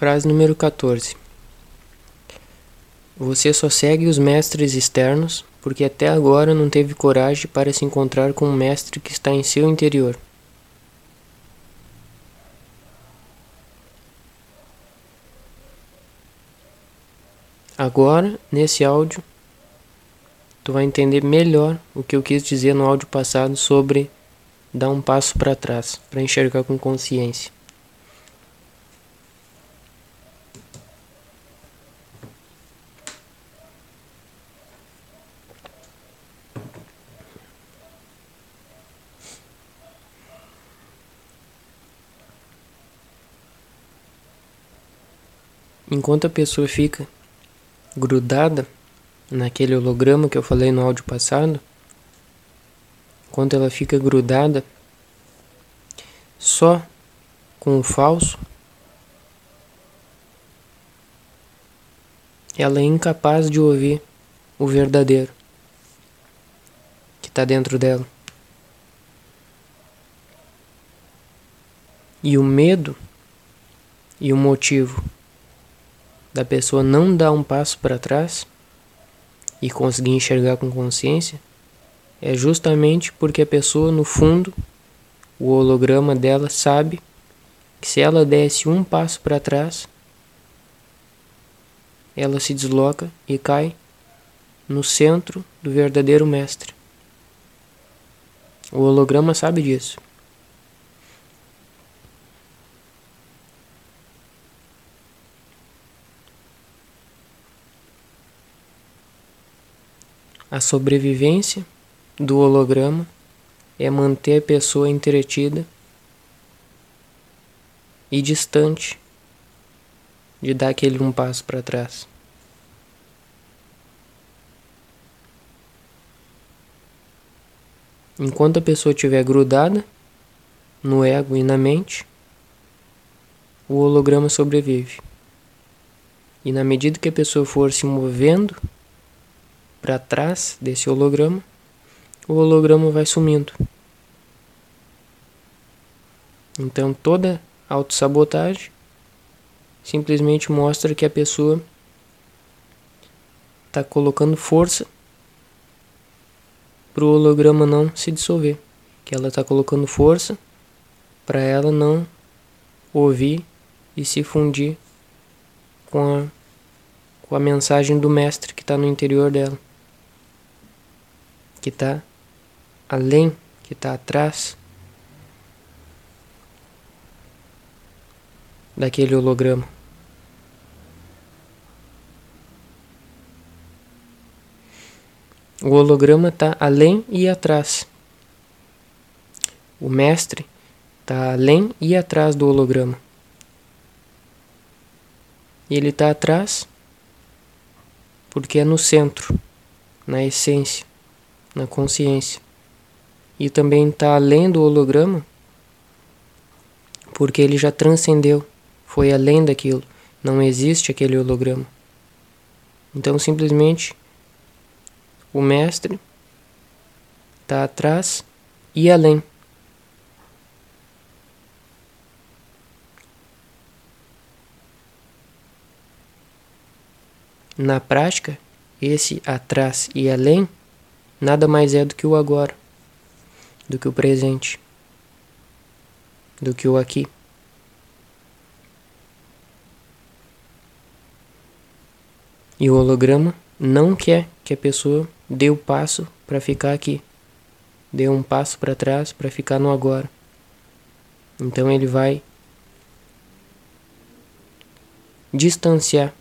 Frase número 14. Você só segue os mestres externos porque até agora não teve coragem para se encontrar com o mestre que está em seu interior. Agora, nesse áudio, tu vai entender melhor o que eu quis dizer no áudio passado sobre dar um passo para trás, para enxergar com consciência. Enquanto a pessoa fica grudada naquele holograma que eu falei no áudio passado, enquanto ela fica grudada só com o falso, ela é incapaz de ouvir o verdadeiro que está dentro dela. E o medo e o motivo da pessoa não dar um passo para trás e conseguir enxergar com consciência é justamente porque a pessoa, no fundo, o holograma dela sabe que se ela desse um passo para trás, ela se desloca e cai no centro do verdadeiro mestre. O holograma sabe disso. A sobrevivência do holograma é manter a pessoa entretida e distante de dar aquele um passo para trás. Enquanto a pessoa estiver grudada no ego e na mente, o holograma sobrevive. E na medida que a pessoa for se movendo para trás desse holograma, o holograma vai sumindo. Então toda autossabotagem simplesmente mostra que a pessoa está colocando força para o holograma não se dissolver, que ela está colocando força para ela não ouvir e se fundir com a, com a mensagem do mestre que está no interior dela que está além, que está atrás daquele holograma. O holograma está além e atrás. O mestre está além e atrás do holograma. E ele está atrás porque é no centro, na essência na consciência. E também está além do holograma, porque ele já transcendeu, foi além daquilo, não existe aquele holograma. Então simplesmente o mestre está atrás e além. Na prática, esse atrás e além nada mais é do que o agora, do que o presente, do que o aqui. E o holograma não quer que a pessoa dê o passo para ficar aqui, dê um passo para trás para ficar no agora. Então ele vai distanciar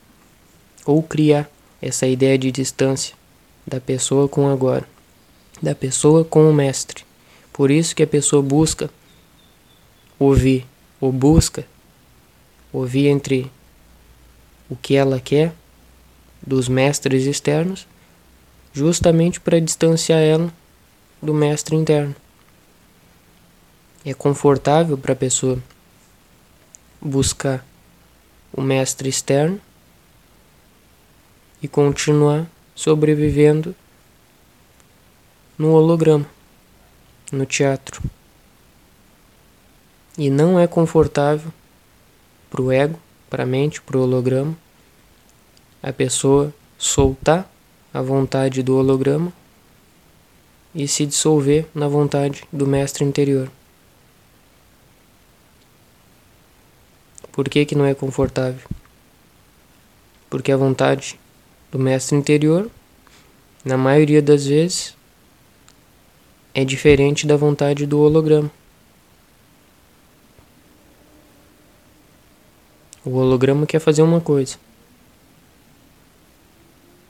ou criar essa ideia de distância da pessoa com agora, da pessoa com o mestre. Por isso que a pessoa busca ouvir, ou busca ouvir entre o que ela quer dos mestres externos, justamente para distanciar ela do mestre interno. É confortável para a pessoa buscar o mestre externo e continuar sobrevivendo no holograma, no teatro. E não é confortável para o ego para a mente, para o holograma, a pessoa soltar a vontade do holograma e se dissolver na vontade do mestre interior. Por que, que não é confortável? Porque a vontade do mestre interior, na maioria das vezes, é diferente da vontade do holograma. O holograma quer fazer uma coisa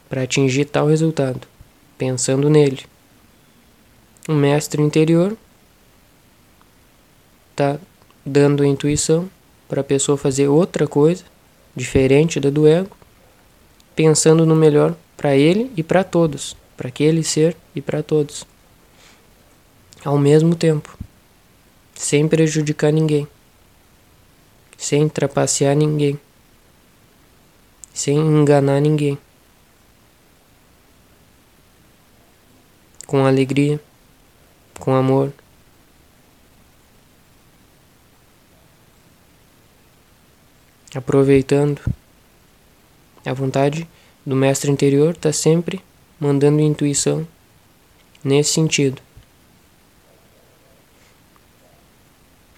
para atingir tal resultado, pensando nele. O mestre interior está dando intuição para a pessoa fazer outra coisa, diferente da do ego, pensando no melhor para ele e para todos, para aquele ser e para todos, ao mesmo tempo, sem prejudicar ninguém, sem trapacear ninguém, sem enganar ninguém, com alegria, com amor. aproveitando. A vontade do mestre interior está sempre mandando intuição nesse sentido.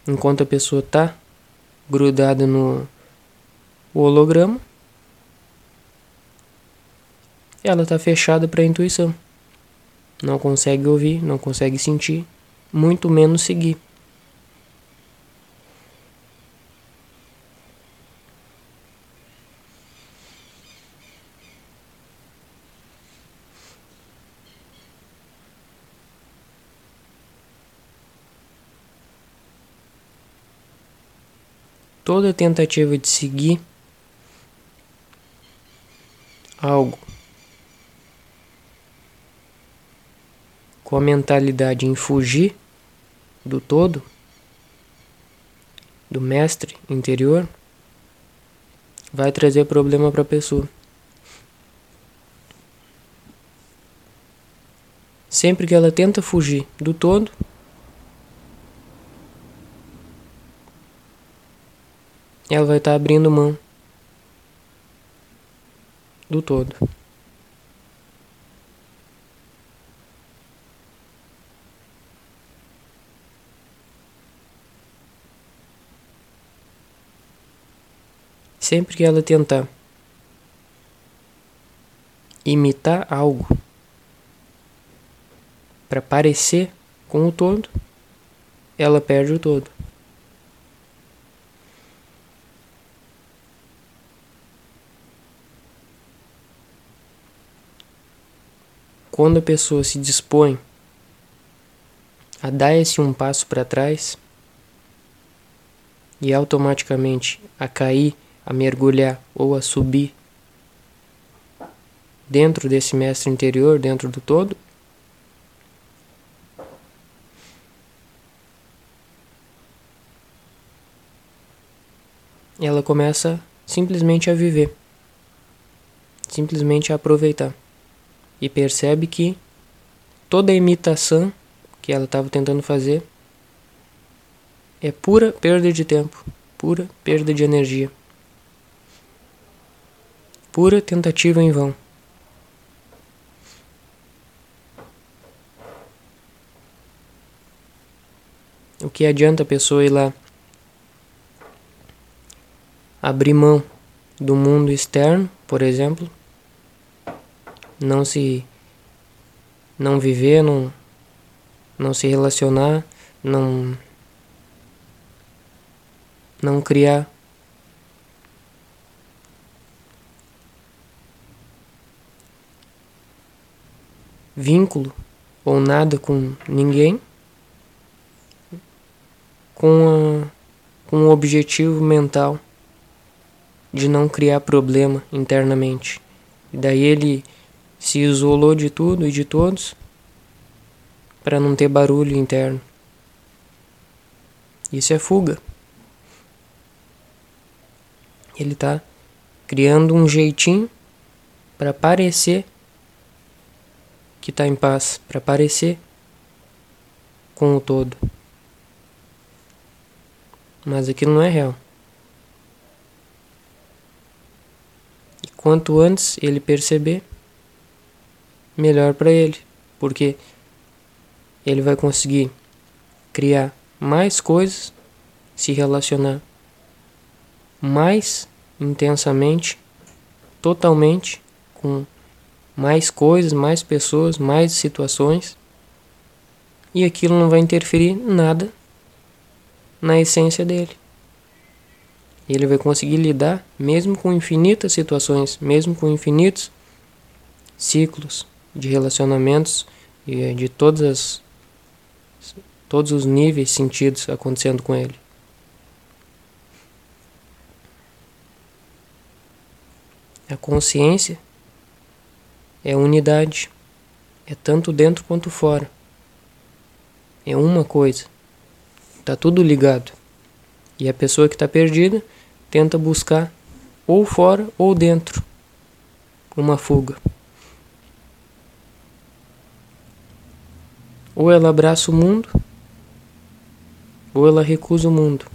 Enquanto a pessoa está grudada no holograma, ela está fechada para a intuição. Não consegue ouvir, não consegue sentir, muito menos seguir. Toda tentativa de seguir algo com a mentalidade em fugir do todo, do mestre interior, vai trazer problema para a pessoa. Sempre que ela tenta fugir do todo, ela vai estar tá abrindo mão do todo. Sempre que ela tentar imitar algo para parecer com o todo, ela perde o todo. Quando a pessoa se dispõe a dar esse um passo para trás e automaticamente a cair, a mergulhar ou a subir dentro desse mestre interior, dentro do todo, ela começa simplesmente a viver, simplesmente a aproveitar e percebe que toda a imitação que ela estava tentando fazer é pura perda de tempo, pura perda de energia, pura tentativa em vão. O que adianta a pessoa ir lá abrir mão do mundo externo, por exemplo, não se não viver, não não se relacionar, não não criar vínculo ou nada com ninguém com, a, com o objetivo mental de não criar problema internamente. E daí ele se isolou de tudo e de todos para não ter barulho interno. Isso é fuga. Ele está criando um jeitinho para parecer que está em paz, para parecer com o todo. Mas aquilo não é real. quanto antes ele perceber, melhor para ele, porque ele vai conseguir criar mais coisas, se relacionar mais intensamente, totalmente com mais coisas, mais pessoas, mais situações, e aquilo não vai interferir nada na essência dele. Ele vai conseguir lidar mesmo com infinitas situações, mesmo com infinitos ciclos de relacionamentos e de todas as, todos os níveis sentidos acontecendo com ele. A consciência é unidade, é tanto dentro quanto fora. É uma coisa, está tudo ligado. E a pessoa que está perdida tenta buscar ou fora ou dentro uma fuga. Ou ela abraça o mundo, ou ela recusa o mundo.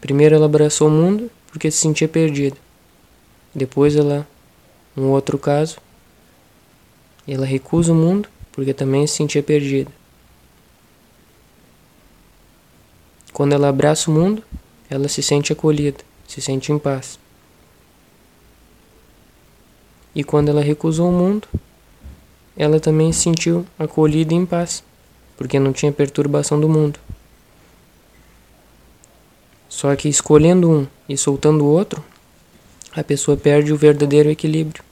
Primeiro ela abraçou o mundo porque se sentia perdida. Depois ela, um outro caso, ela recusa o mundo porque também se sentia perdida. Quando ela abraça o mundo, ela se sente acolhida, se sente em paz. E quando ela recusou o mundo, ela também se sentiu acolhida em paz, porque não tinha perturbação do mundo. Só que escolhendo um e soltando o outro, a pessoa perde o verdadeiro equilíbrio.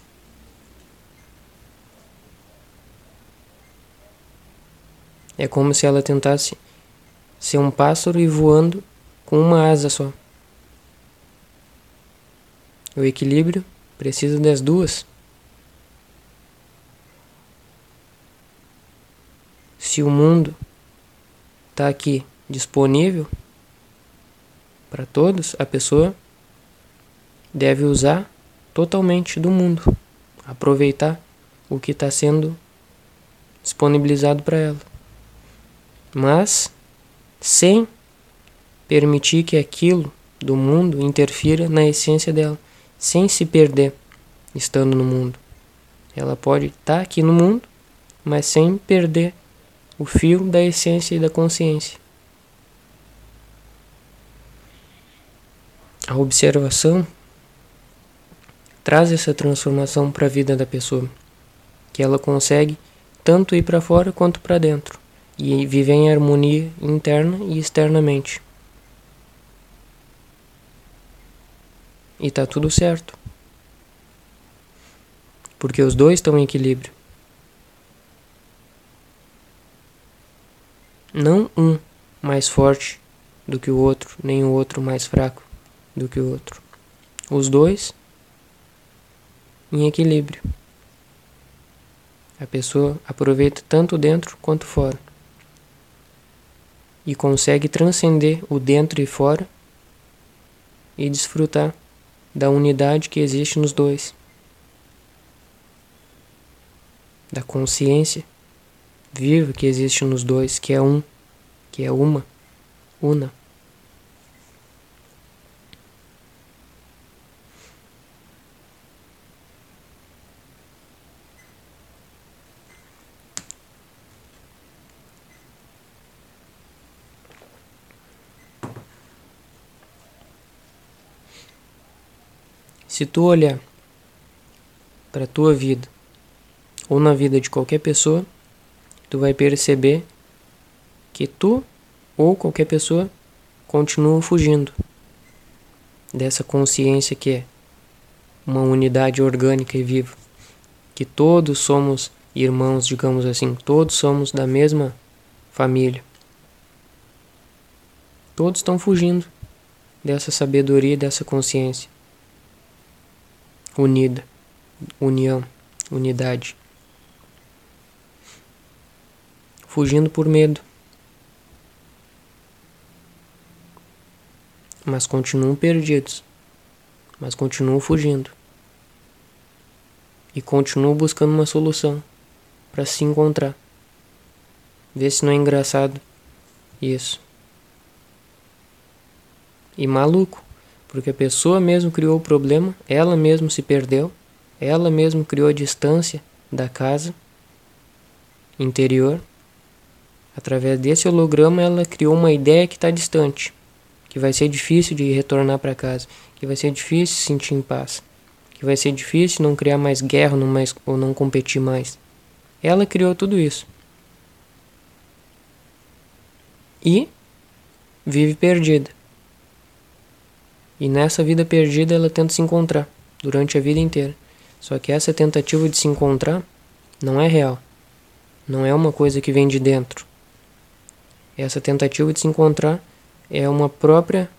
É como se ela tentasse ser um pássaro e voando com uma asa só. O equilíbrio precisa das duas. Se o mundo está aqui disponível para todos, a pessoa deve usar totalmente do mundo, aproveitar o que está sendo disponibilizado para ela, mas sem permitir que aquilo do mundo interfira na essência dela, sem se perder estando no mundo. Ela pode estar tá aqui no mundo, mas sem perder o fio da essência e da consciência. A observação traz essa transformação para a vida da pessoa, que ela consegue tanto ir para fora quanto para dentro e viver em harmonia interna e externamente. E tá tudo certo. Porque os dois estão em equilíbrio. Não um mais forte do que o outro, nem o outro mais fraco do que o outro. Os dois em equilíbrio. A pessoa aproveita tanto dentro quanto fora. E consegue transcender o dentro e fora e desfrutar da unidade que existe nos dois, da consciência viva que existe nos dois, que é um, que é uma, una. Se tu olhar para a tua vida ou na vida de qualquer pessoa, tu vai perceber que tu ou qualquer pessoa continua fugindo dessa consciência que é uma unidade orgânica e viva, que todos somos irmãos, digamos assim, todos somos da mesma família. Todos estão fugindo dessa sabedoria, dessa consciência unida, união, unidade. Fugindo por medo. Mas continuam perdidos. Mas continuam fugindo. E continuam buscando uma solução para se encontrar. Vê se não é engraçado isso. E maluco, Porque a pessoa mesmo criou o problema, ela mesmo se perdeu, ela mesmo criou a distância da casa interior. Através desse holograma, ela criou uma ideia que está distante, que vai ser difícil de retornar para casa, que vai ser difícil se sentir em paz, que vai ser difícil não criar mais guerra não mais, ou não competir mais. Ela criou tudo isso. E vive perdida. E nessa vida perdida ela tenta se encontrar durante a vida inteira. Só que essa tentativa de se encontrar não é real. Não é uma coisa que vem de dentro. Essa tentativa de se encontrar é uma própria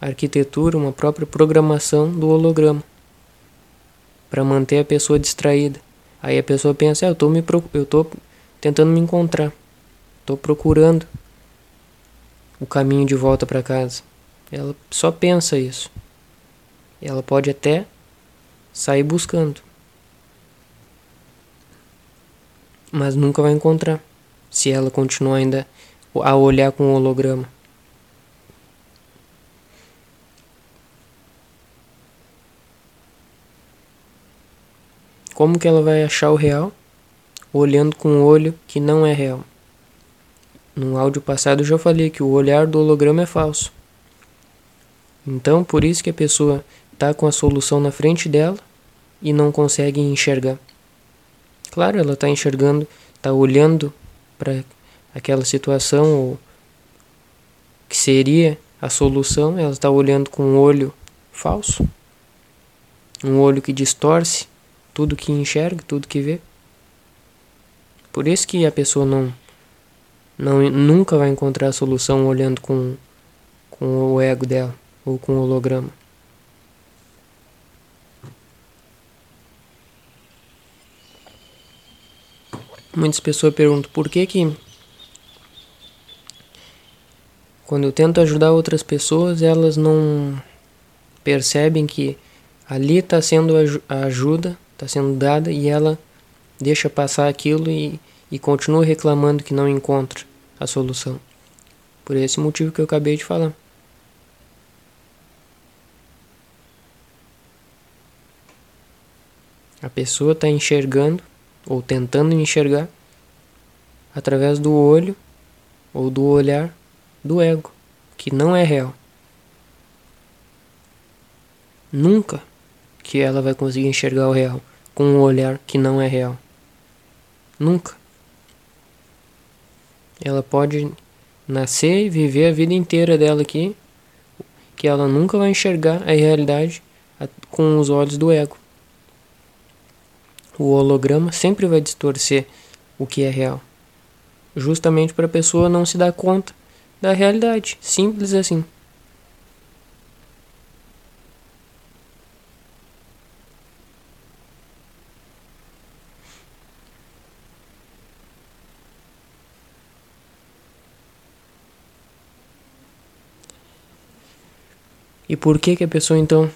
arquitetura, uma própria programação do holograma para manter a pessoa distraída. Aí a pessoa pensa, ah, eu tô me eu tentando me encontrar. Tô procurando o caminho de volta para casa. Ela só pensa isso. Ela pode até sair buscando. Mas nunca vai encontrar se ela continuar ainda a olhar com o holograma. Como que ela vai achar o real? Olhando com um olho que não é real. No áudio passado eu já falei que o olhar do holograma é falso. Então, por isso que a pessoa está com a solução na frente dela e não consegue enxergar. Claro, ela está enxergando, está olhando para aquela situação ou que seria a solução, ela está olhando com um olho falso, um olho que distorce tudo que enxerga, tudo que vê. Por isso que a pessoa não, não nunca vai encontrar a solução olhando com, com o ego dela ou com o holograma. Muitas pessoas perguntam por que que quando eu tento ajudar outras pessoas, elas não percebem que ali está sendo a ajuda está sendo dada e ela deixa passar aquilo e, e continua reclamando que não encontra a solução. Por esse motivo que eu acabei de falar. A pessoa está enxergando ou tentando enxergar através do olho ou do olhar do ego, que não é real. Nunca que ela vai conseguir enxergar o real com um olhar que não é real. Nunca. Ela pode nascer e viver a vida inteira dela aqui, que ela nunca vai enxergar a realidade com os olhos do ego. O holograma sempre vai distorcer o que é real, justamente para a pessoa não se dar conta da realidade, simples assim. E por que que a pessoa então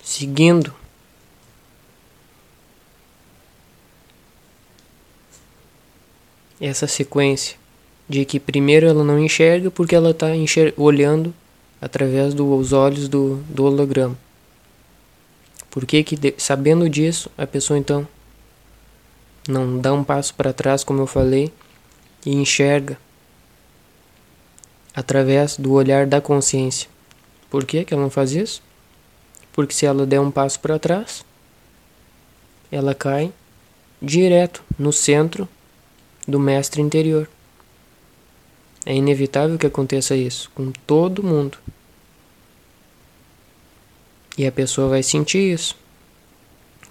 seguindo essa sequência de que primeiro ela não enxerga porque ela está olhando através dos olhos do, do holograma. Por que, que sabendo disso a pessoa então não dá um passo para trás, como eu falei, e enxerga através do olhar da consciência. Por que, que ela não faz isso? Porque se ela der um passo para trás, ela cai direto no centro do mestre interior. É inevitável que aconteça isso com todo mundo. E a pessoa vai sentir isso.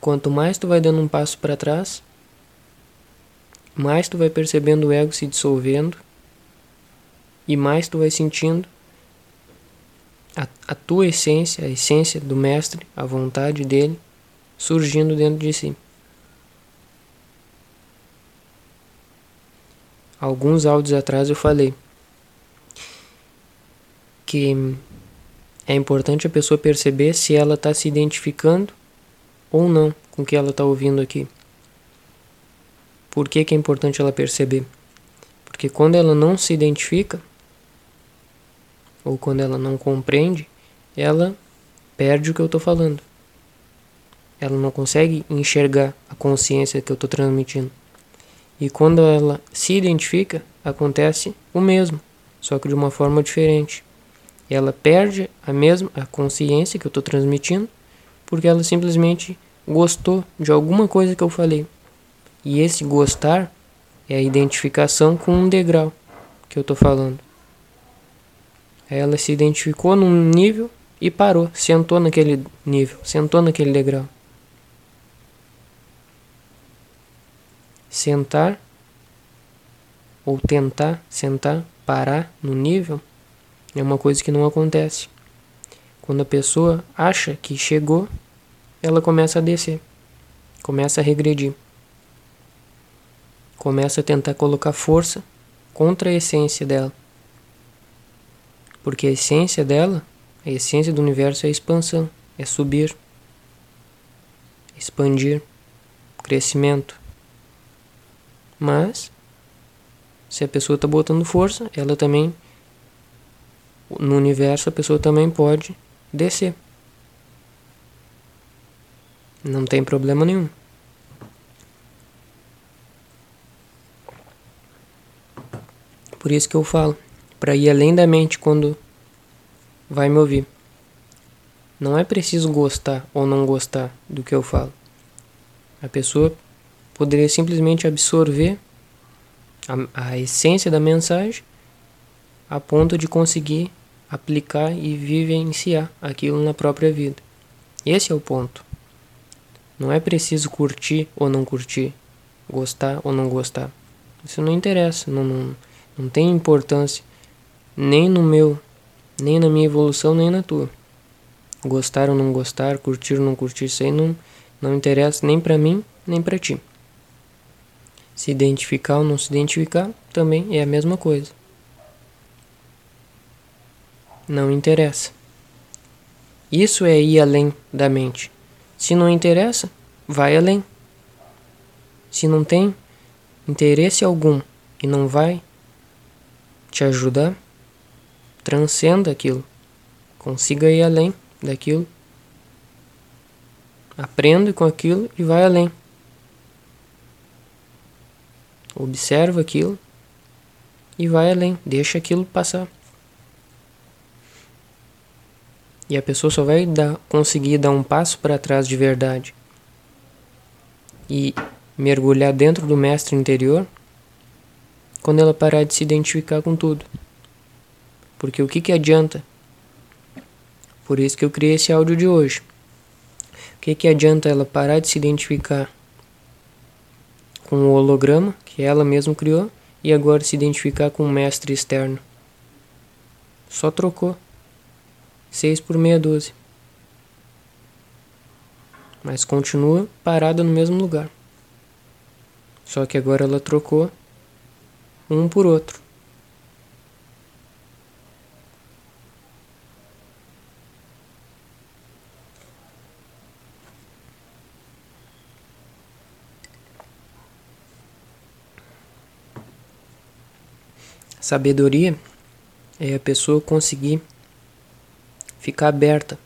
Quanto mais tu vai dando um passo para trás, mais tu vai percebendo o ego se dissolvendo e mais tu vai sentindo a, a tua essência, a essência do mestre, a vontade dele surgindo dentro de si. Alguns áudios atrás eu falei que é importante a pessoa perceber se ela está se identificando ou não com o que ela está ouvindo aqui. Por que, que é importante ela perceber? Porque quando ela não se identifica, ou quando ela não compreende, ela perde o que eu estou falando. Ela não consegue enxergar a consciência que eu estou transmitindo. E quando ela se identifica, acontece o mesmo, só que de uma forma diferente. Ela perde a mesma a consciência que eu estou transmitindo, porque ela simplesmente gostou de alguma coisa que eu falei. E esse gostar é a identificação com um degrau que eu estou falando. Ela se identificou num nível e parou, sentou naquele nível, sentou naquele degrau. Sentar ou tentar sentar, parar no nível é uma coisa que não acontece. Quando a pessoa acha que chegou, ela começa a descer, começa a regredir, começa a tentar colocar força contra a essência dela. Porque a essência dela, a essência do universo é expansão, é subir, expandir, crescimento. Mas, se a pessoa está botando força, ela também, no universo, a pessoa também pode descer. Não tem problema nenhum. Por isso que eu falo para ir além da mente quando vai me ouvir. Não é preciso gostar ou não gostar do que eu falo. A pessoa poderia simplesmente absorver a, a essência da mensagem a ponto de conseguir aplicar e vivenciar aquilo na própria vida. Esse é o ponto. Não é preciso curtir ou não curtir, gostar ou não gostar. Isso não interessa, não, não, não tem importância nem no meu, nem na minha evolução, nem na tua. Gostar ou não gostar, curtir ou não curtir, isso aí não, não interessa nem para mim, nem para ti. Se identificar ou não se identificar, também é a mesma coisa. Não interessa. Isso é ir além da mente. Se não interessa, vai além. Se não tem interesse algum e não vai te ajudar, transcenda aquilo, consiga ir além daquilo, aprenda com aquilo e vai além. Observa aquilo e vai além, deixa aquilo passar. E a pessoa só vai dar, conseguir dar um passo para trás de verdade e mergulhar dentro do mestre interior quando ela parar de se identificar com tudo. Porque o que, que adianta? Por isso que eu criei esse áudio de hoje. O que, que adianta ela parar de se identificar com o holograma que ela mesma criou e agora se identificar com o mestre externo? Só trocou. 6 por meia dúzia. Mas continua parada no mesmo lugar. Só que agora ela trocou um por outro. Sabedoria é a pessoa conseguir ficar aberta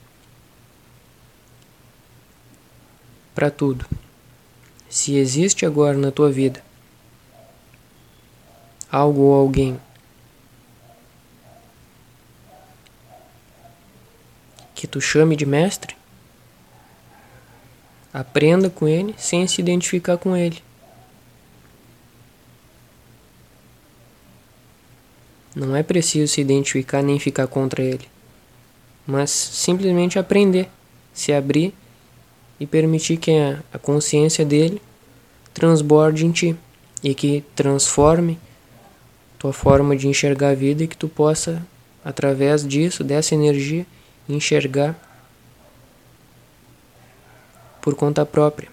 para tudo. Se existe agora na tua vida algo ou alguém que tu chame de mestre, aprenda com ele sem se identificar com ele. Não é preciso se identificar nem ficar contra ele, mas simplesmente aprender, se abrir e permitir que a, consciência dele transborde em ti e que transforme tua forma de enxergar a vida e que tu possa, através disso, dessa energia, enxergar por conta própria.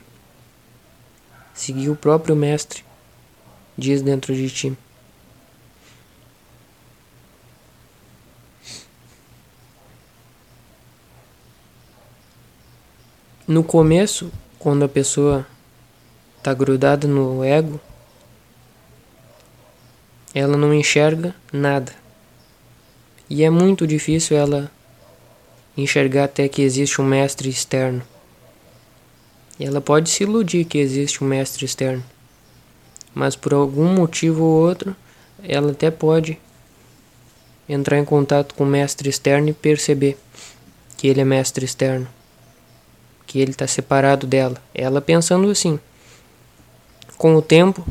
Seguir o próprio mestre, diz dentro de ti. No começo, quando a pessoa está grudada no ego, ela não enxerga nada. E é muito difícil ela enxergar até que existe um mestre externo. E ela pode se iludir que existe um mestre externo. Mas por algum motivo ou outro, ela até pode entrar em contato com o mestre externo e perceber que ele é mestre externo, que ele está separado dela. Ela pensando assim. Com o tempo,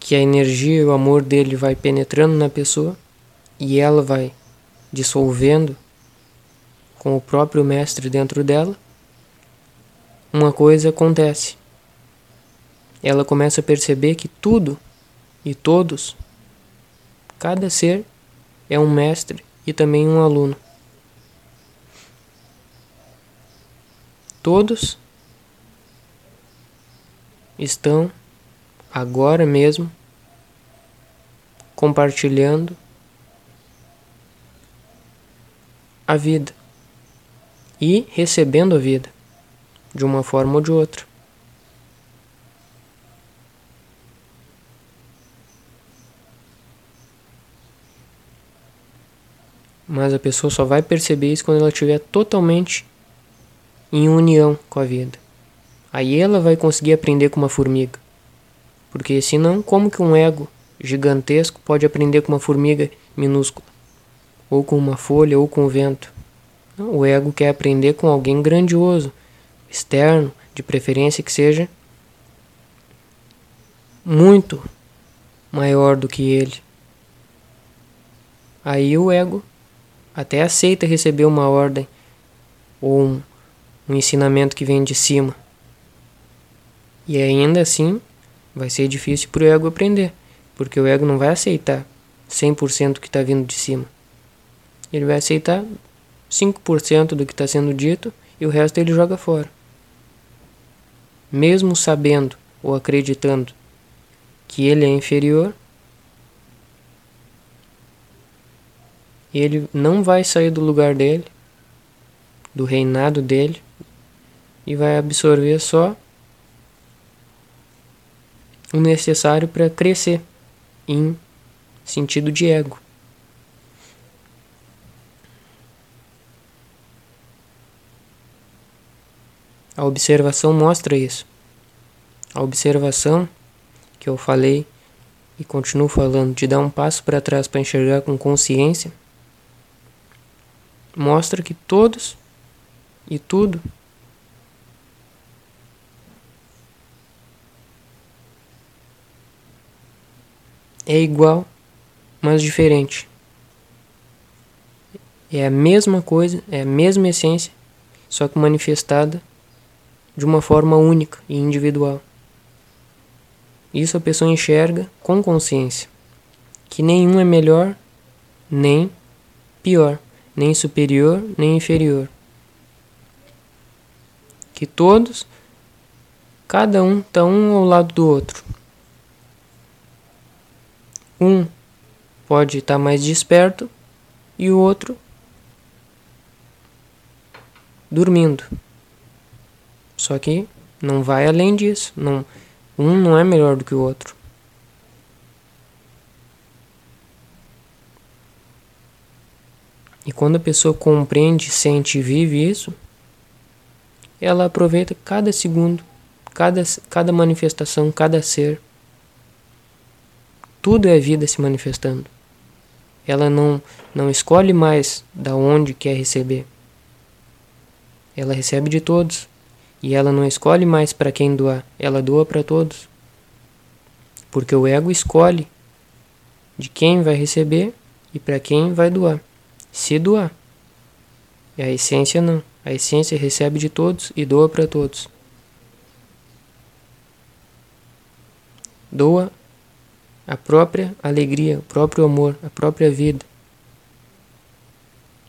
que a energia e o amor dele vai penetrando na pessoa e ela vai dissolvendo com o próprio mestre dentro dela, uma coisa acontece. Ela começa a perceber que tudo e todos, cada ser é um mestre e também um aluno. Todos estão agora mesmo compartilhando a vida e recebendo a vida de uma forma ou de outra. Mas a pessoa só vai perceber isso quando ela estiver totalmente em união com a vida. Aí ela vai conseguir aprender com uma formiga. Porque senão, como que um ego gigantesco pode aprender com uma formiga minúscula? Ou com uma folha, ou com o vento? O ego quer aprender com alguém grandioso, externo, de preferência que seja muito maior do que ele. Aí o ego até aceita receber uma ordem ou um, um ensinamento que vem de cima. E ainda assim vai ser difícil para o ego aprender, porque o ego não vai aceitar 100% que está vindo de cima. Ele vai aceitar 5% do que está sendo dito e o resto ele joga fora. Mesmo sabendo ou acreditando que ele é inferior, ele não vai sair do lugar dele, do reinado dele, e vai absorver só o necessário para crescer em sentido de ego. A observação mostra isso. A observação que eu falei e continuo falando de dar um passo para trás para enxergar com consciência mostra que todos e tudo é igual, mas diferente. É a mesma coisa, é a mesma essência, só que manifestada de uma forma única e individual. Isso a pessoa enxerga com consciência, que nenhum é melhor nem pior nem superior nem inferior. Que todos, cada um está um ao lado do outro. Um pode estar tá mais desperto e o outro dormindo. Só que não vai além disso. Não, um não é melhor do que o outro. E quando a pessoa compreende, sente e vive isso, ela aproveita cada segundo, cada, cada manifestação, cada ser. Tudo é vida se manifestando. Ela não, não escolhe mais da onde quer receber. Ela recebe de todos. E ela não escolhe mais para quem doar, ela doa para todos. Porque o ego escolhe de quem vai receber e para quem vai doar se doar. E a essência não. A essência recebe de todos e doa para todos. Doa a própria alegria, o próprio amor, a própria vida.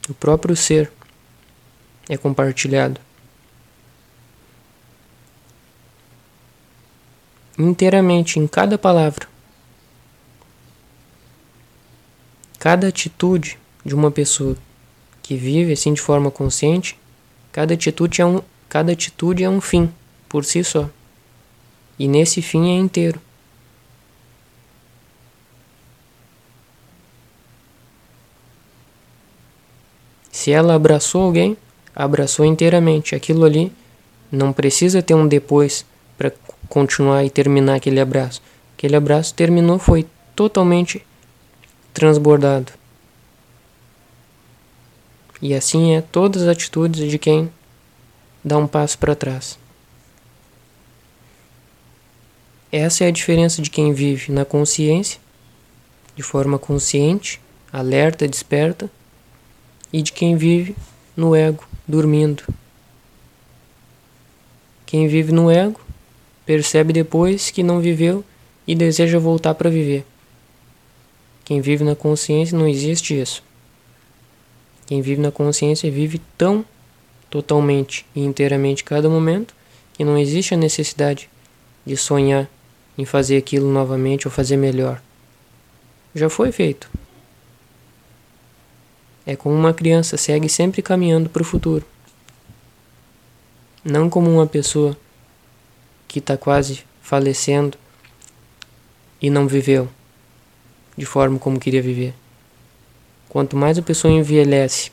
O próprio ser é compartilhado. Inteiramente em cada palavra. Cada atitude de uma pessoa que vive assim de forma consciente, cada atitude é um, cada atitude é um fim por si só. E nesse fim é inteiro. Se ela abraçou alguém, abraçou inteiramente. Aquilo ali não precisa ter um depois para continuar e terminar aquele abraço. Aquele abraço terminou, foi totalmente transbordado. E assim é todas as atitudes de quem dá um passo para trás. Essa é a diferença de quem vive na consciência, de forma consciente, alerta, desperta, e de quem vive no ego, dormindo. Quem vive no ego percebe depois que não viveu e deseja voltar para viver. Quem vive na consciência não existe isso. Quem vive na consciência vive tão totalmente e inteiramente cada momento que não existe a necessidade de sonhar em fazer aquilo novamente ou fazer melhor. Já foi feito. É como uma criança segue sempre caminhando para o futuro. Não como uma pessoa que está quase falecendo e não viveu de forma como queria viver. Quanto mais a pessoa envelhece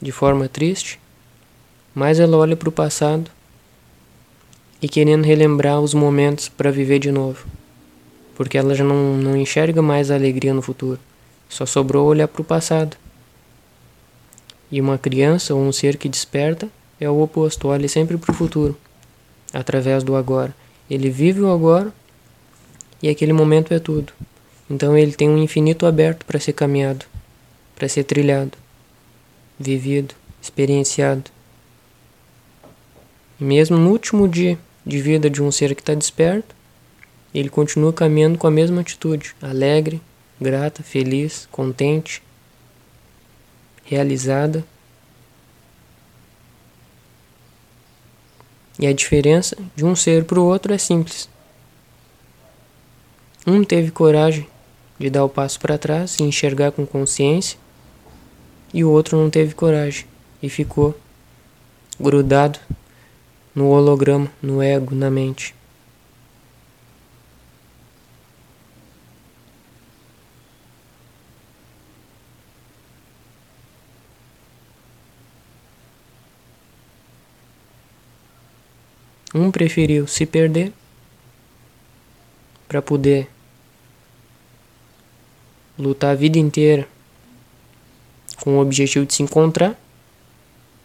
de forma triste, mais ela olha para o passado e querendo relembrar os momentos para viver de novo. Porque ela já não, não enxerga mais a alegria no futuro. Só sobrou olhar para o passado. E uma criança ou um ser que desperta é o oposto, olha sempre para o futuro, através do agora. Ele vive o agora e aquele momento é tudo. Então ele tem um infinito aberto para ser caminhado, para ser trilhado, vivido, experienciado. Mesmo no último dia de vida de um ser que está desperto, ele continua caminhando com a mesma atitude, alegre, grata, feliz, contente, realizada. E a diferença de um ser para o outro é simples. Um teve coragem de dar o passo para trás e enxergar com consciência, e o outro não teve coragem e ficou grudado no holograma, no ego, na mente. Um preferiu se perder para poder lutar a vida inteira com o objetivo de se encontrar,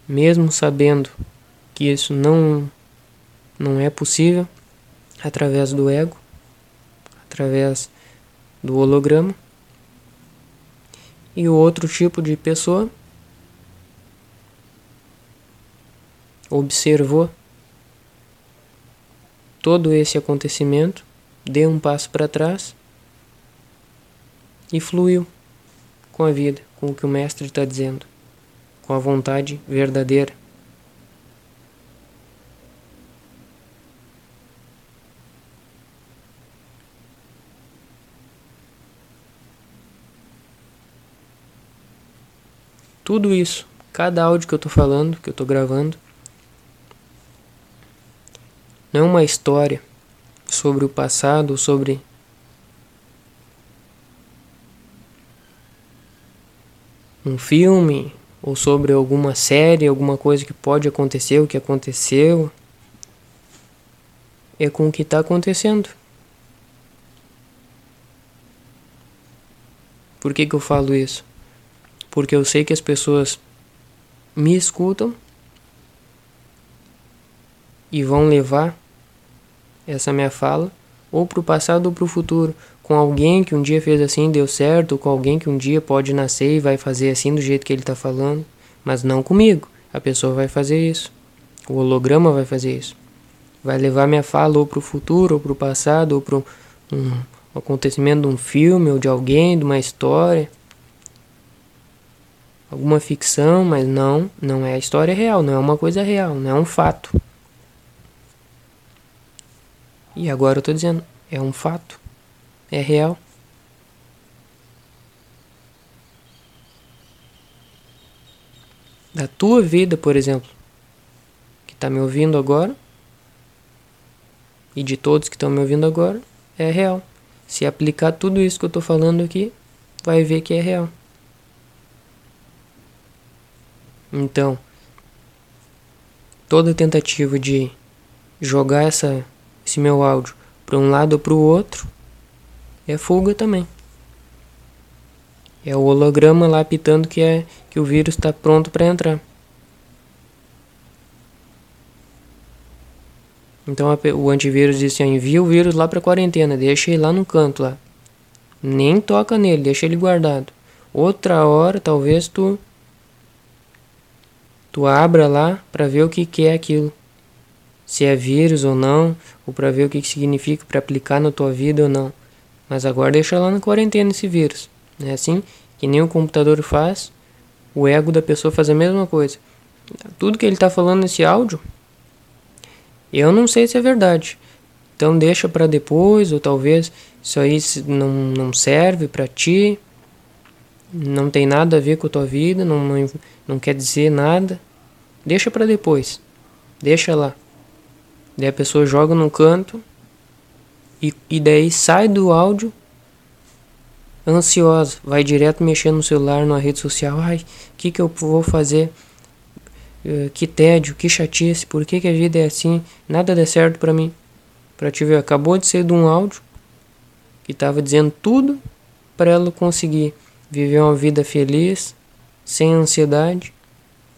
mesmo sabendo que isso não, não é possível através do ego, através do holograma. E o outro tipo de pessoa observou todo esse acontecimento, deu um passo para trás e fluiu com a vida, com o que o Mestre está dizendo, com a vontade verdadeira. Tudo isso, cada áudio que eu tô falando, que eu tô gravando, não é uma história sobre o passado, sobre um filme ou sobre alguma série, alguma coisa que pode acontecer, o que aconteceu. É com o que está acontecendo. Por que, que eu falo isso? porque eu sei que as pessoas me escutam e vão levar essa minha fala ou para o passado ou para o futuro, com alguém que um dia fez assim deu certo, com alguém que um dia pode nascer e vai fazer assim do jeito que ele está falando, mas não comigo. A pessoa vai fazer isso, o holograma vai fazer isso, vai levar minha fala ou para o futuro, ou para o passado, ou para um, um acontecimento de um filme, ou de alguém, de uma história alguma ficção, mas não, não é a história real, não é uma coisa real, não é um fato. E agora eu tô dizendo, é um fato, é real. Da tua vida, por exemplo, que está me ouvindo agora, e de todos que estão me ouvindo agora, é real. Se aplicar tudo isso que eu estou falando aqui, vai ver que é real. Então, toda tentativa de jogar essa, esse meu áudio para um lado ou para o outro é fuga também. É o holograma lá apitando que é que o vírus está pronto para entrar. Então o antivírus disse: assim, envia o vírus lá para quarentena, deixa ele lá no canto lá. Nem toca nele, deixa ele guardado. Outra hora, talvez tu tu abra lá para ver o que, que é aquilo. Se é vírus ou não, ou para ver o que, que significa para aplicar na tua vida ou não. Mas agora deixa lá na quarentena esse vírus. É assim que nem o computador faz, o ego da pessoa faz a mesma coisa. Tudo que ele está falando nesse áudio, eu não sei se é verdade. Então deixa para depois, ou talvez isso aí não, não serve para ti, não tem nada a ver com a tua vida, não, não, não quer dizer nada. Deixa para depois. Deixa lá. Daí a pessoa joga no canto e, e daí sai do áudio ansiosa, vai direto mexendo no celular, na rede social. Ai, o que, que eu vou fazer? Uh, que tédio, que chatice, por que, que a vida é assim? Nada dá certo para mim. Pra te ver, acabou de ser de um áudio que tava dizendo tudo para ela conseguir viver uma vida feliz, sem ansiedade,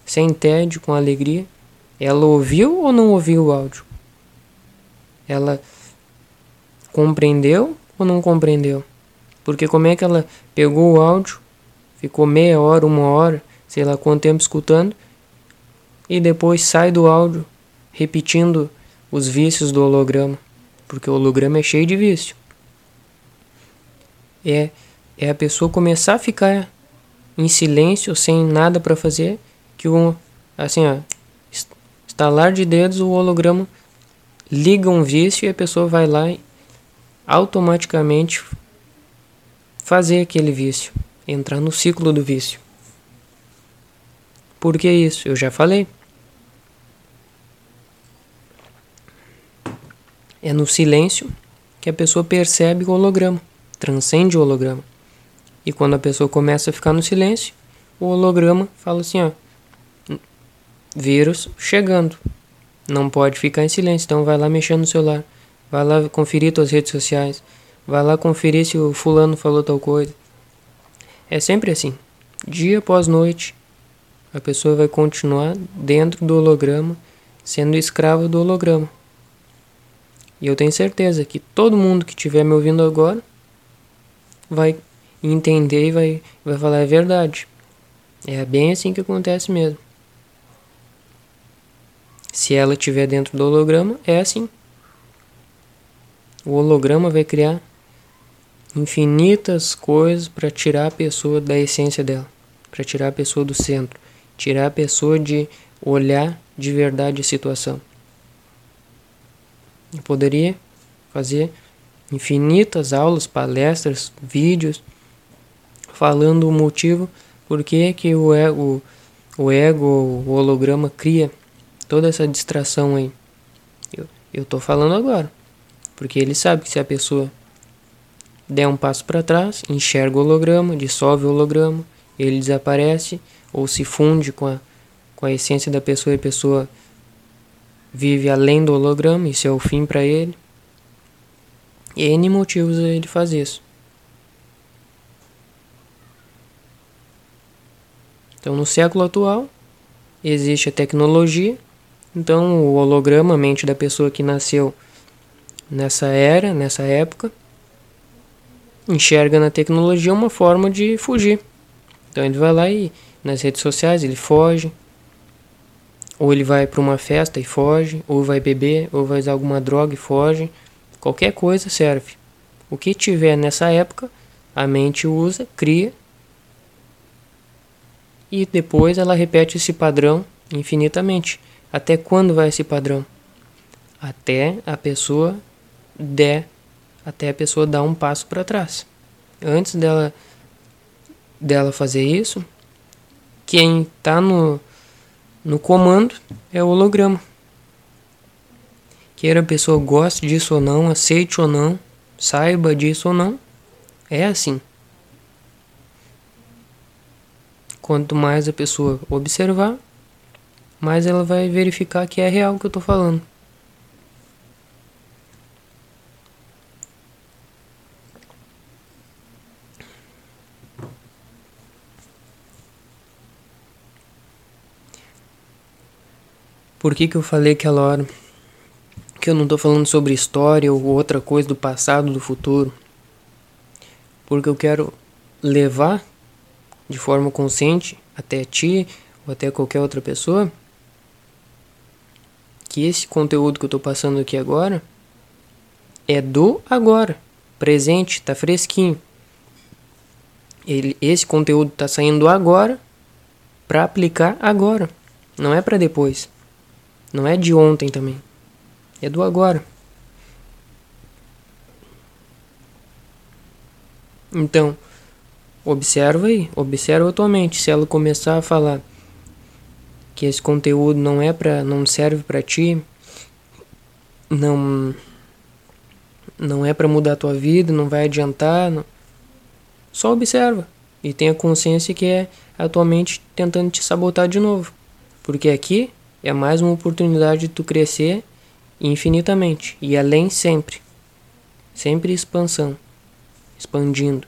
sem tédio, com alegria. Ela ouviu ou não ouviu o áudio? Ela compreendeu ou não compreendeu? Porque como é que ela pegou o áudio, ficou meia hora, uma hora, sei lá quanto tempo escutando, e depois sai do áudio repetindo os vícios do holograma, porque o holograma é cheio de vício. É, é a pessoa começar a ficar em silêncio, sem nada para fazer, que o assim, ó, estalar de dedos o holograma liga um vício e a pessoa vai lá e automaticamente fazer aquele vício, entrar no ciclo do vício. Por que isso? Eu já falei. É no silêncio que a pessoa percebe o holograma, transcende o holograma. E quando a pessoa começa a ficar no silêncio, o holograma fala assim: ó, vírus chegando. Não pode ficar em silêncio, então vai lá mexer no celular, vai lá conferir suas redes sociais, Vai lá conferir se o fulano falou tal coisa. É sempre assim. Dia após noite, a pessoa vai continuar dentro do holograma, sendo escravo do holograma. E eu tenho certeza que todo mundo que estiver me ouvindo agora vai entender e vai, vai falar a verdade. É bem assim que acontece mesmo. Se ela estiver dentro do holograma, é assim. O holograma vai criar infinitas coisas para tirar a pessoa da essência dela, para tirar a pessoa do centro, tirar a pessoa de olhar de verdade a situação. Eu poderia fazer infinitas aulas, palestras, vídeos falando o motivo por que, que o ego, o ego, o holograma cria toda essa distração aí. Eu, eu tô falando agora, porque ele sabe que se a pessoa der um passo para trás, enxerga o holograma, dissolve o holograma, ele desaparece ou se funde com a, com a essência da pessoa e a pessoa vive além do holograma, isso é o fim para ele. E N motivos ele faz isso. Então, no século atual, existe a tecnologia. Então, o holograma, a mente da pessoa que nasceu nessa era, nessa época, enxerga na tecnologia uma forma de fugir. Então ele vai lá e nas redes sociais ele foge, ou ele vai para uma festa e foge, ou vai beber, ou vai usar alguma droga e foge. Qualquer coisa serve. O que tiver nessa época, a mente usa, cria e depois ela repete esse padrão infinitamente. Até quando vai esse padrão? Até a pessoa der até a pessoa dar um passo para trás. Antes dela dela fazer isso, quem está no, no comando é o holograma. Queira a pessoa goste disso ou não, aceite ou não, saiba disso ou não, é assim. Quanto mais a pessoa observar, mais ela vai verificar que é real o que eu estou falando. Por que, que eu falei aquela hora que eu não estou falando sobre história ou outra coisa do passado, do futuro? Porque eu quero levar de forma consciente até ti ou até qualquer outra pessoa que esse conteúdo que eu estou passando aqui agora é do agora, presente, tá fresquinho. Ele, esse conteúdo está saindo agora para aplicar agora, não é para depois. Não é de ontem também. É do agora. Então, observa aí, observa a tua mente. Se ela começar a falar que esse conteúdo não é para, não serve para ti, não não é para mudar a tua vida, não vai adiantar, não. só observa e tenha consciência que é a tua mente tentando te sabotar de novo. Porque aqui é mais uma oportunidade de tu crescer infinitamente e além sempre. Sempre expansão, expandindo.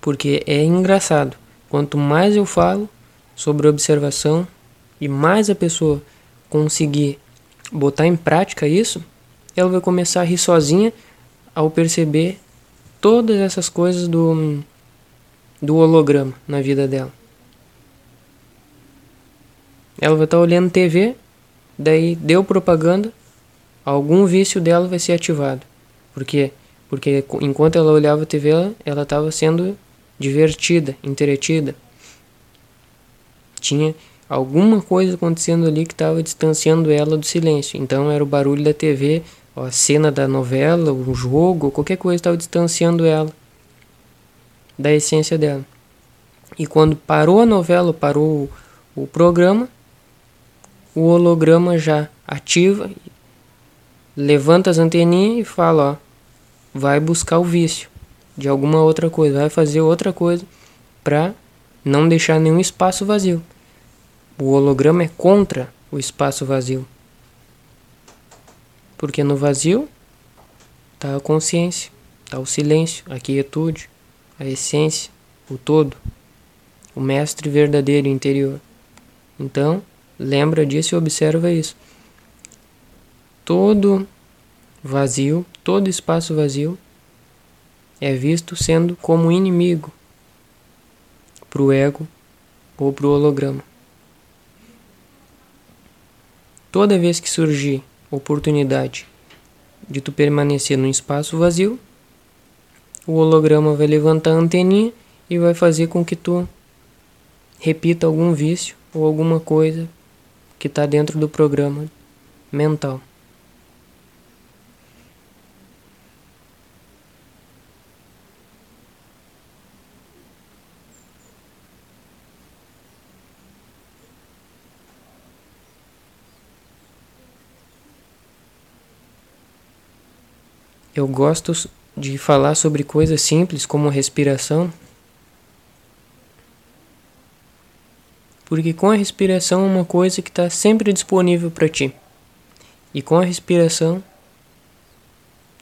Porque é engraçado, quanto mais eu falo sobre observação e mais a pessoa conseguir botar em prática isso, ela vai começar a rir sozinha ao perceber todas essas coisas do, do holograma na vida dela. Ela vai estar olhando TV, daí deu propaganda, algum vício dela vai ser ativado. Por quê? Porque enquanto ela olhava TV, ela estava sendo divertida, entretida. Tinha alguma coisa acontecendo ali que estava distanciando ela do silêncio. Então era o barulho da TV a cena da novela, o jogo, qualquer coisa estava distanciando ela da essência dela. E quando parou a novela, parou o, programa, o holograma já ativa, levanta as anteninhas e fala, ó, vai buscar o vício de alguma outra coisa, vai fazer outra coisa para não deixar nenhum espaço vazio. O holograma é contra o espaço vazio. Porque no vazio está a consciência, está o silêncio, a quietude, a essência, o todo, o mestre verdadeiro interior. Então, lembra disso e observa isso. Todo vazio, todo espaço vazio é visto sendo como inimigo para o ego ou para o holograma. Toda vez que surgir oportunidade de tu permanecer num espaço vazio, o holograma vai levantar a anteninha e vai fazer com que tu repita algum vício ou alguma coisa que está dentro do programa mental. Eu gosto de falar sobre coisas simples como respiração, porque com a respiração é uma coisa que está sempre disponível para ti. E com a respiração,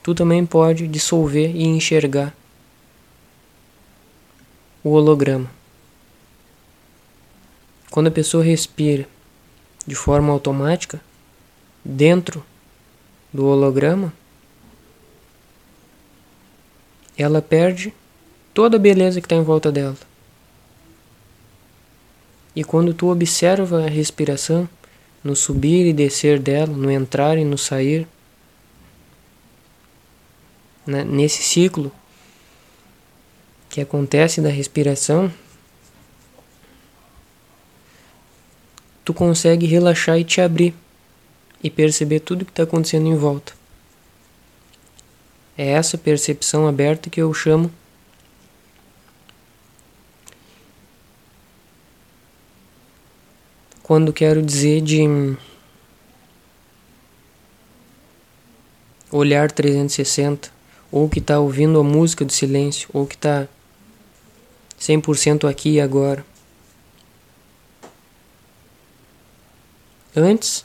tu também pode dissolver e enxergar o holograma. Quando a pessoa respira de forma automática, dentro do holograma, ela perde toda a beleza que está em volta dela. E quando tu observa a respiração, no subir e descer dela, no entrar e no sair, né, nesse ciclo que acontece da respiração, tu consegue relaxar e te abrir e perceber tudo que está acontecendo em volta. É essa percepção aberta que eu chamo quando quero dizer de olhar 360, ou que está ouvindo a música do silêncio, ou que está 100% aqui e agora. Antes,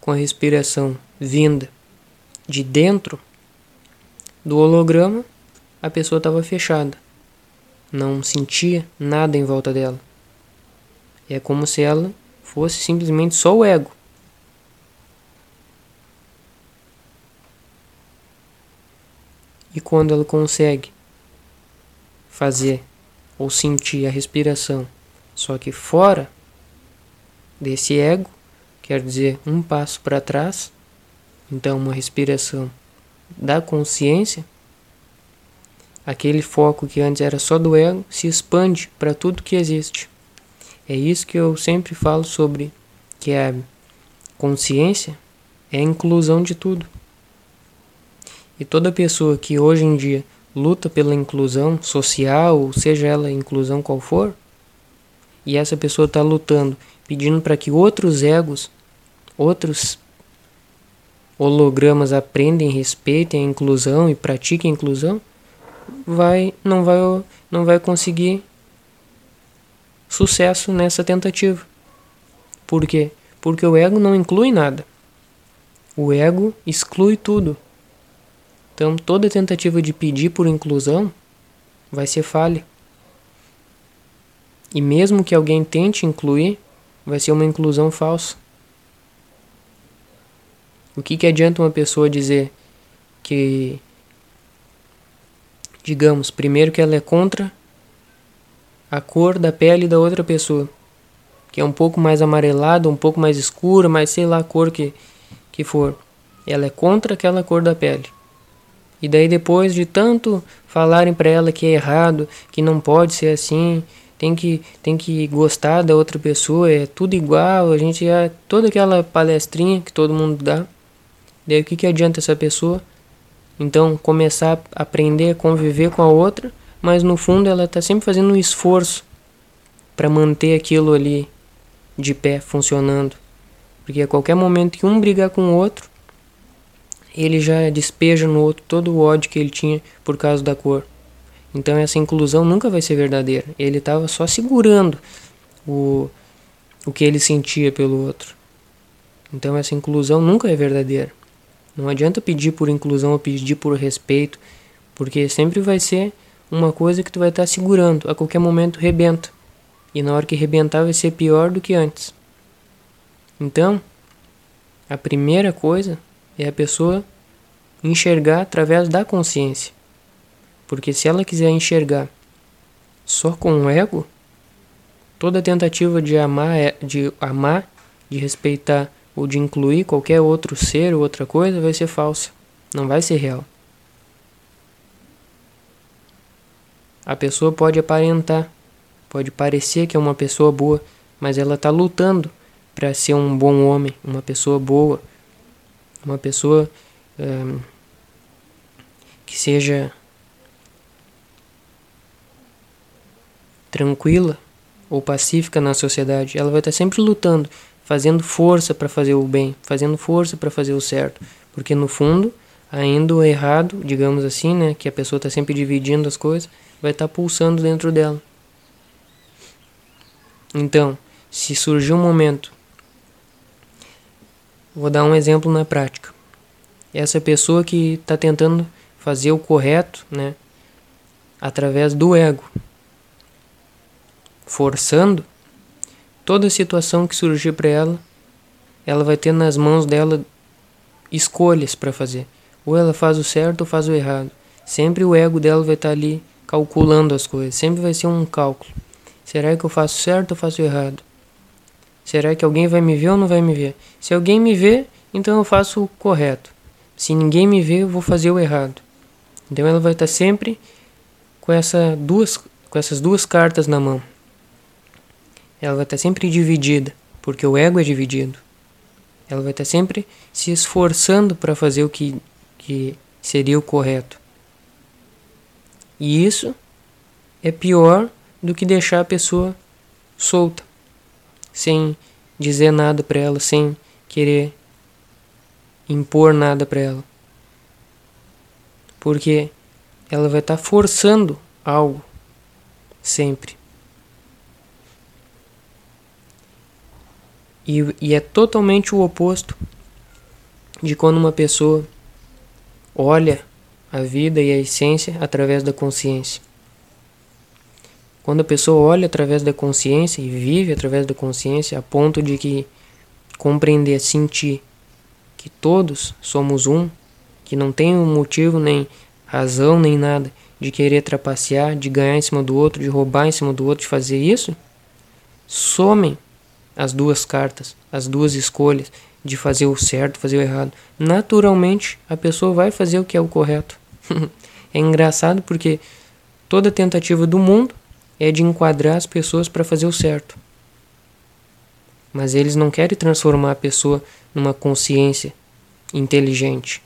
com a respiração vinda de dentro do holograma, a pessoa estava fechada, não sentia nada em volta dela. É como se ela fosse simplesmente só o ego. E quando ela consegue fazer ou sentir a respiração, só que fora desse ego, quer dizer, um passo para trás, então uma respiração da consciência, aquele foco que antes era só do ego se expande para tudo que existe. É isso que eu sempre falo sobre que a consciência é a inclusão de tudo. E toda pessoa que hoje em dia luta pela inclusão social, seja ela inclusão qual for, e essa pessoa está lutando, pedindo para que outros egos, outros hologramas aprendem, respeitem a inclusão e pratiquem a inclusão, vai, não vai, não vai conseguir sucesso nessa tentativa. Por quê? Porque o ego não inclui nada. O ego exclui tudo. Então, toda tentativa de pedir por inclusão vai ser falha. E mesmo que alguém tente incluir, vai ser uma inclusão falsa. O que, que adianta uma pessoa dizer que, digamos, primeiro que ela é contra a cor da pele da outra pessoa, que é um pouco mais amarelada, um pouco mais escura, mas sei lá a cor que, que for. Ela é contra aquela cor da pele. E daí depois de tanto falarem para ela que é errado, que não pode ser assim, tem que tem que gostar da outra pessoa, é tudo igual, a gente é toda aquela palestrinha que todo mundo dá. Daí o que que adianta essa pessoa? Então começar a aprender a conviver com a outra, mas no fundo ela está sempre fazendo um esforço para manter aquilo ali de pé funcionando. Porque a qualquer momento que um brigar com o outro, ele já despeja no outro todo o ódio que ele tinha por causa da cor. Então essa inclusão nunca vai ser verdadeira. Ele estava só segurando o, o que ele sentia pelo outro. Então essa inclusão nunca é verdadeira. Não adianta pedir por inclusão ou pedir por respeito, porque sempre vai ser uma coisa que tu vai estar tá segurando. A qualquer momento rebenta. E na hora que rebentar vai ser pior do que antes. Então, a primeira coisa é a pessoa enxergar através da consciência. Porque se ela quiser enxergar só com o ego, toda tentativa de amar, é, de amar, de respeitar ou de incluir qualquer outro ser ou outra coisa vai ser falsa, não vai ser real. A pessoa pode aparentar, pode parecer que é uma pessoa boa, mas ela está lutando para ser um bom homem, uma pessoa boa, uma pessoa um, que seja tranquila ou pacífica na sociedade, ela vai estar sempre lutando, fazendo força para fazer o bem, fazendo força para fazer o certo, porque no fundo, ainda o errado, digamos assim, né, que a pessoa está sempre dividindo as coisas, vai estar pulsando dentro dela. Então, se surgir um momento, vou dar um exemplo na prática essa pessoa que está tentando fazer o correto, né, através do ego, forçando toda situação que surgir para ela, ela vai ter nas mãos dela escolhas para fazer. Ou ela faz o certo ou faz o errado. Sempre o ego dela vai estar tá ali calculando as coisas. Sempre vai ser um cálculo. Será que eu faço certo ou faço errado? Será que alguém vai me ver ou não vai me ver? Se alguém me vê, então eu faço o correto. Se ninguém me vê, eu vou fazer o errado. Então ela vai estar sempre com, essa duas, com essas duas cartas na mão. Ela vai estar sempre dividida, porque o ego é dividido. Ela vai estar sempre se esforçando para fazer o que, que seria o correto. E isso é pior do que deixar a pessoa solta, sem dizer nada para ela, sem querer impor nada para ela. Porque ela vai estar forçando algo sempre. E, e é totalmente o oposto de quando uma pessoa olha a vida e a essência através da consciência. Quando a pessoa olha através da consciência e vive através da consciência a ponto de que compreender, sentir que todos somos um, que não tem um motivo nem razão nem nada de querer trapacear, de ganhar em cima do outro, de roubar em cima do outro, de fazer isso, somem as duas cartas, as duas escolhas de fazer o certo, fazer o errado. Naturalmente, a pessoa vai fazer o que é o correto. é engraçado porque toda tentativa do mundo é de enquadrar as pessoas para fazer o certo. Mas eles não querem transformar a pessoa numa consciência inteligente.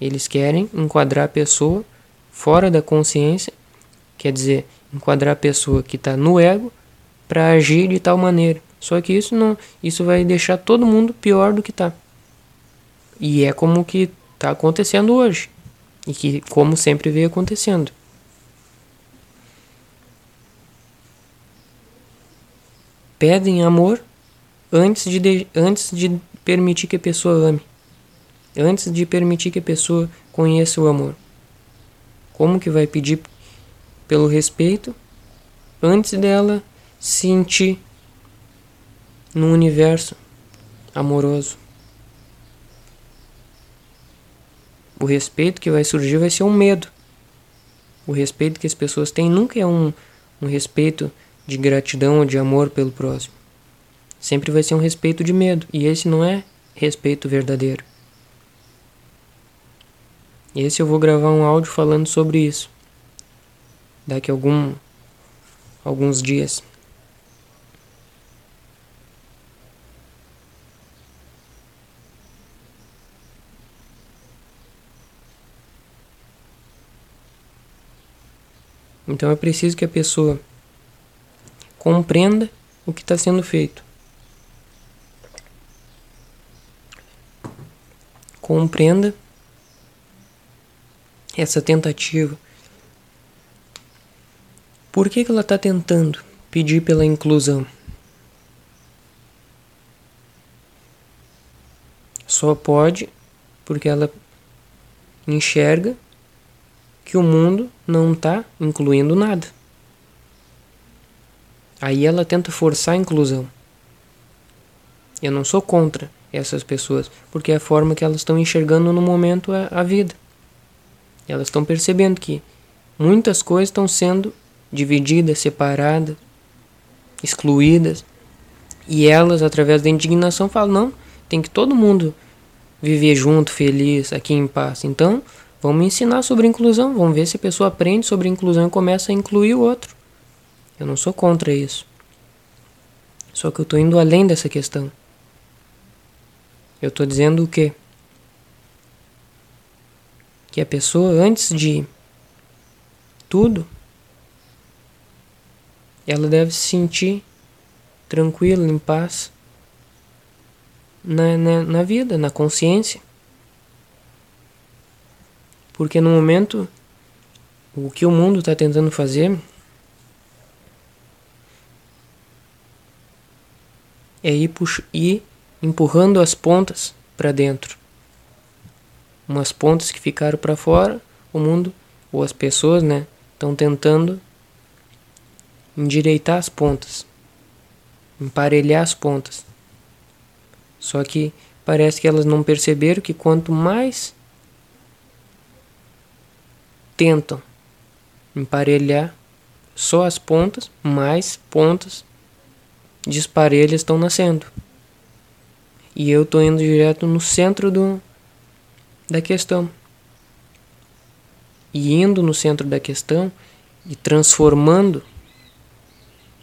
Eles querem enquadrar a pessoa fora da consciência, quer dizer, enquadrar a pessoa que está no ego para agir de tal maneira. Só que isso não, isso vai deixar todo mundo pior do que está. E é como que está acontecendo hoje e que como sempre veio acontecendo. Pedem amor antes de, antes de permitir que a pessoa ame. Antes de permitir que a pessoa conheça o amor. Como que vai pedir pelo respeito antes dela sentir no universo amoroso? O respeito que vai surgir vai ser um medo. O respeito que as pessoas têm nunca é um, um respeito de gratidão ou de amor pelo próximo. Sempre vai ser um respeito de medo. E esse não é respeito verdadeiro. Esse eu vou gravar um áudio falando sobre isso. Daqui a algum, alguns dias. Então é preciso que a pessoa compreenda o que está sendo feito. Compreenda essa tentativa. Por que, que ela está tentando pedir pela inclusão? Só pode porque ela enxerga que o mundo não está incluindo nada. Aí ela tenta forçar a inclusão. Eu não sou contra essas pessoas, porque é a forma que elas estão enxergando no momento a, a vida. Elas estão percebendo que muitas coisas estão sendo divididas, separadas, excluídas. E elas, através da indignação, falam: não, tem que todo mundo viver junto, feliz, aqui em paz. Então, vamos ensinar sobre inclusão, vamos ver se a pessoa aprende sobre inclusão e começa a incluir o outro. Eu não sou contra isso. Só que eu estou indo além dessa questão. Eu estou dizendo o quê? que a pessoa, antes de tudo, ela deve se sentir tranquila, em paz na, na, na vida, na consciência. Porque no momento, o que o mundo está tentando fazer é ir, ir empurrando as pontas para dentro umas pontas que ficaram para fora, o mundo ou as pessoas, né, estão tentando endireitar as pontas, emparelhar as pontas. Só que parece que elas não perceberam que quanto mais tentam emparelhar só as pontas, mais pontas desparelhas estão nascendo. E eu estou indo direto no centro do, da questão. E indo no centro da questão e transformando,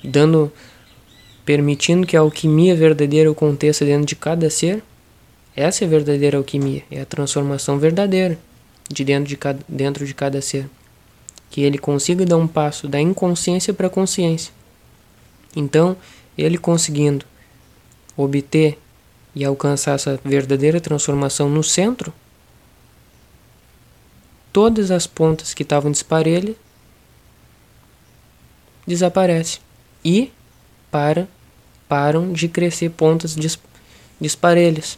dando, permitindo que a alquimia verdadeira aconteça dentro de cada ser, essa é a verdadeira alquimia, é a transformação verdadeira de dentro de cada, dentro de cada ser. Que ele consiga dar um passo da inconsciência para a consciência. Então, ele conseguindo obter e alcançar essa verdadeira transformação no centro, todas as pontas que estavam desparelhas desaparecem e para, param de crescer pontas dis, disparelhas.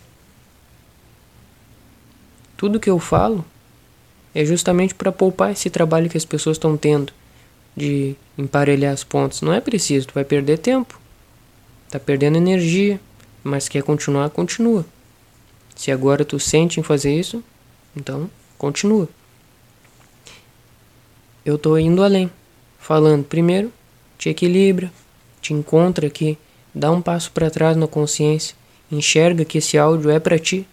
Tudo que eu falo é justamente para poupar esse trabalho que as pessoas estão tendo de emparelhar as pontas. Não é preciso, tu vai perder tempo. Tá perdendo energia, mas quer continuar, continua. Se agora tu sente em fazer isso, então continua. Eu tô indo além, falando primeiro, te equilibra, te encontra aqui, dá um passo para trás na consciência, enxerga que esse áudio é para ti.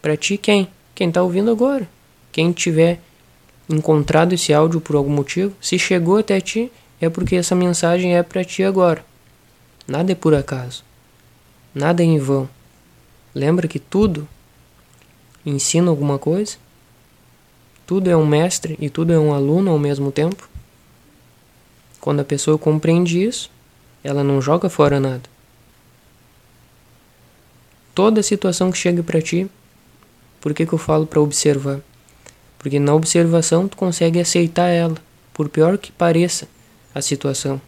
Para ti quem? Quem tá ouvindo agora. Quem tiver encontrado esse áudio por algum motivo, se chegou até ti, é porque essa mensagem é para ti agora. Nada é por acaso. Nada é em vão. Lembra que tudo ensina alguma coisa? Tudo é um mestre e tudo é um aluno ao mesmo tempo? Quando a pessoa compreende isso, ela não joga fora nada. Toda situação que chega para ti, por que, que eu falo para observar? Porque na observação tu consegue aceitar ela, por pior que pareça a situação.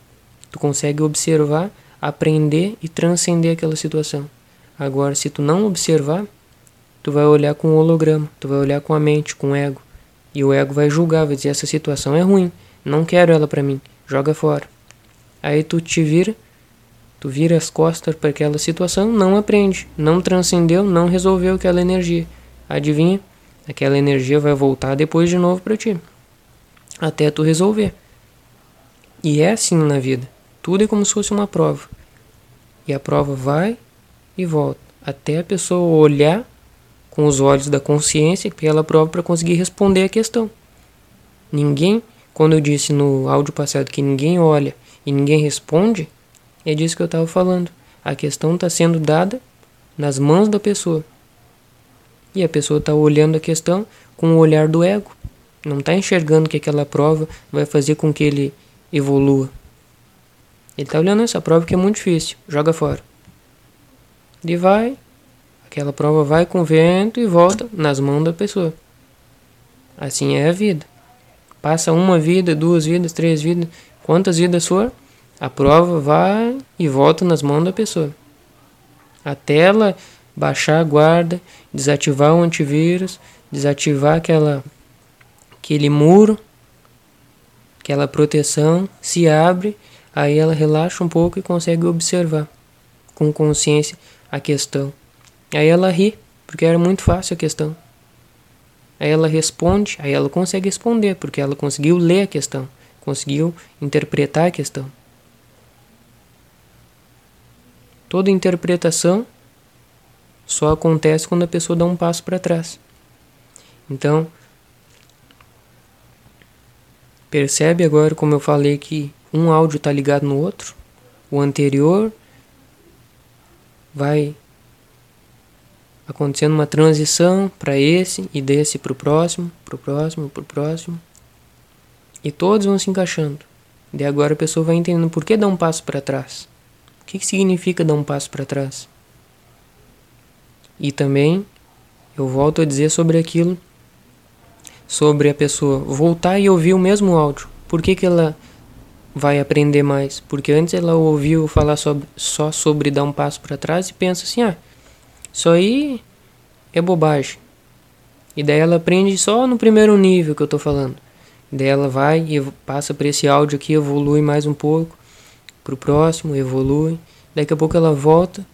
Tu consegue observar, aprender e transcender aquela situação. Agora, se tu não observar, tu vai olhar com o holograma, tu vai olhar com a mente, com o ego. E o ego vai julgar, vai dizer essa situação é ruim, não quero ela para mim, joga fora. Aí tu te vira, tu vira as costas para aquela situação, não aprende, não transcendeu, não resolveu aquela energia. Adivinha? aquela energia vai voltar depois de novo para ti, até tu resolver. E é assim na vida. Tudo é como se fosse uma prova. E a prova vai e volta, até a pessoa olhar com os olhos da consciência pela prova para conseguir responder a questão. Ninguém, quando eu disse no áudio passado que ninguém olha e ninguém responde, é disso que eu estava falando. A questão está sendo dada nas mãos da pessoa. E a pessoa está olhando a questão com o olhar do ego. Não está enxergando que aquela prova vai fazer com que ele evolua. Ele está olhando essa prova que é muito difícil. Joga fora. E vai. Aquela prova vai com vento e volta nas mãos da pessoa. Assim é a vida. Passa uma vida, duas vidas, três vidas, quantas vidas for, a prova vai e volta nas mãos da pessoa. Até ela baixar a guarda, desativar o antivírus, desativar aquela aquele muro, aquela proteção, se abre, aí ela relaxa um pouco e consegue observar com consciência a questão. Aí ela ri, porque era muito fácil a questão. Aí ela responde, aí ela consegue responder, porque ela conseguiu ler a questão, conseguiu interpretar a questão. Toda interpretação só acontece quando a pessoa dá um passo para trás. Então, percebe agora como eu falei que um áudio está ligado no outro? O anterior vai acontecendo uma transição para esse e desse para o próximo, para o próximo, para o próximo. E todos vão se encaixando. E agora a pessoa vai entendendo por que dar um passo para trás. O que, que significa dar um passo para trás? E também eu volto a dizer sobre aquilo, sobre a pessoa voltar e ouvir o mesmo áudio. Por que, que ela vai aprender mais? Porque antes ela ouviu falar sobre, só sobre dar um passo para trás e pensa assim: ah, isso aí é bobagem. E daí ela aprende só no primeiro nível que eu tô falando. Daí ela vai e passa para esse áudio aqui, evolui mais um pouco, pro próximo, evolui. Daqui a pouco ela volta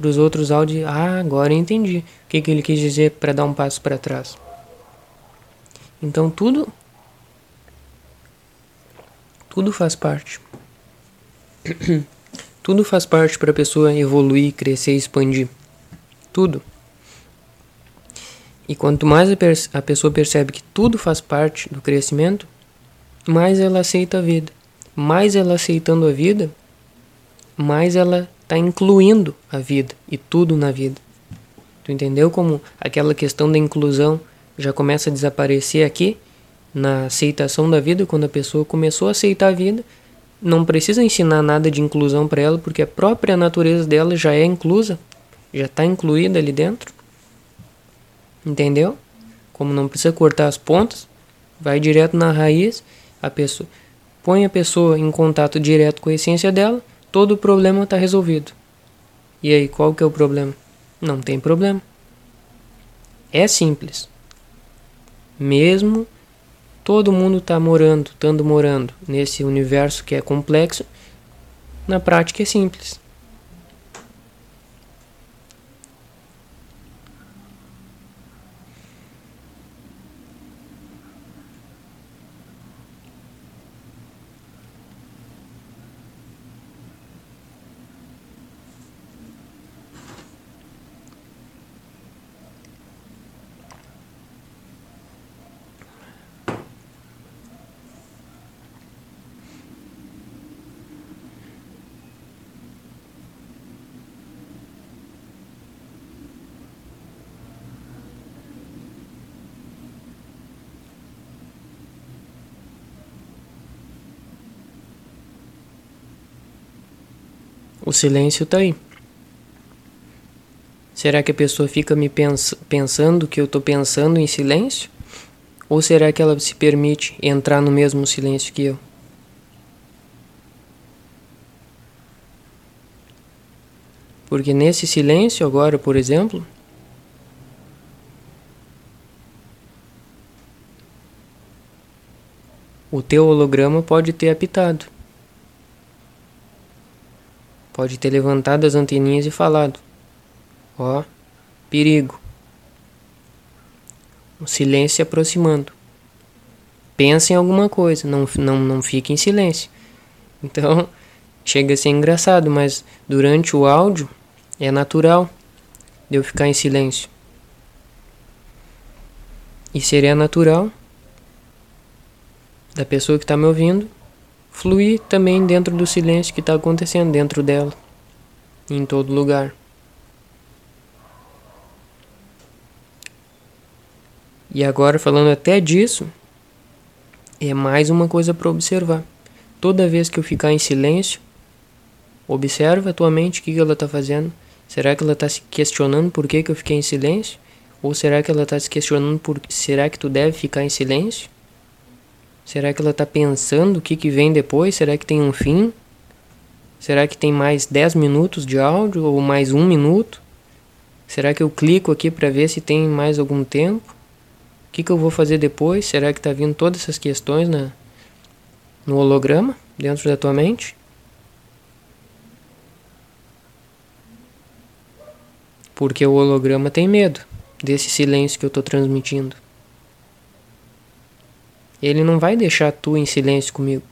para os outros áudios. Ah, agora eu entendi o que, que ele quis dizer para dar um passo para trás. Então tudo tudo faz parte. tudo faz parte para a pessoa evoluir, crescer, expandir. Tudo. E quanto mais a pessoa percebe que tudo faz parte do crescimento, mais ela aceita a vida. Mais ela aceitando a vida, mais ela está incluindo a vida e tudo na vida. Tu entendeu como aquela questão da inclusão já começa a desaparecer aqui na aceitação da vida, quando a pessoa começou a aceitar a vida, não precisa ensinar nada de inclusão para ela, porque a própria natureza dela já é inclusa, já está incluída ali dentro. Entendeu? Como não precisa cortar as pontas, vai direto na raiz, a pessoa põe a pessoa em contato direto com a essência dela, todo o problema está resolvido. E aí, qual que é o problema? Não tem problema. É simples. Mesmo todo mundo está morando, estando morando nesse universo que é complexo, na prática é simples. O silêncio está aí. Será que a pessoa fica me pens pensando que eu estou pensando em silêncio? Ou será que ela se permite entrar no mesmo silêncio que eu? Porque nesse silêncio, agora, por exemplo, o teu holograma pode ter apitado. Pode ter levantado as anteninhas e falado: Ó, oh, perigo. O silêncio se aproximando. Pensa em alguma coisa, não, não, não fique em silêncio. Então, chega a ser engraçado, mas durante o áudio é natural de eu ficar em silêncio. E seria natural da pessoa que está me ouvindo fluir também dentro do silêncio que está acontecendo dentro dela, em todo lugar. E agora, falando até disso, é mais uma coisa para observar. Toda vez que eu ficar em silêncio, observa a tua mente o que, que ela está fazendo. Será que ela está se questionando por que, que eu fiquei em silêncio? Ou será que ela está se questionando por será que tu deve ficar em silêncio? Será que ela está pensando o que, que vem depois? Será que tem um fim? Será que tem mais 10 minutos de áudio ou mais um minuto? Será que eu clico aqui para ver se tem mais algum tempo? O que, que eu vou fazer depois? Será que está vindo todas essas questões na, no holograma dentro da tua mente? Porque o holograma tem medo desse silêncio que eu estou transmitindo. Ele não vai deixar tu em silêncio comigo.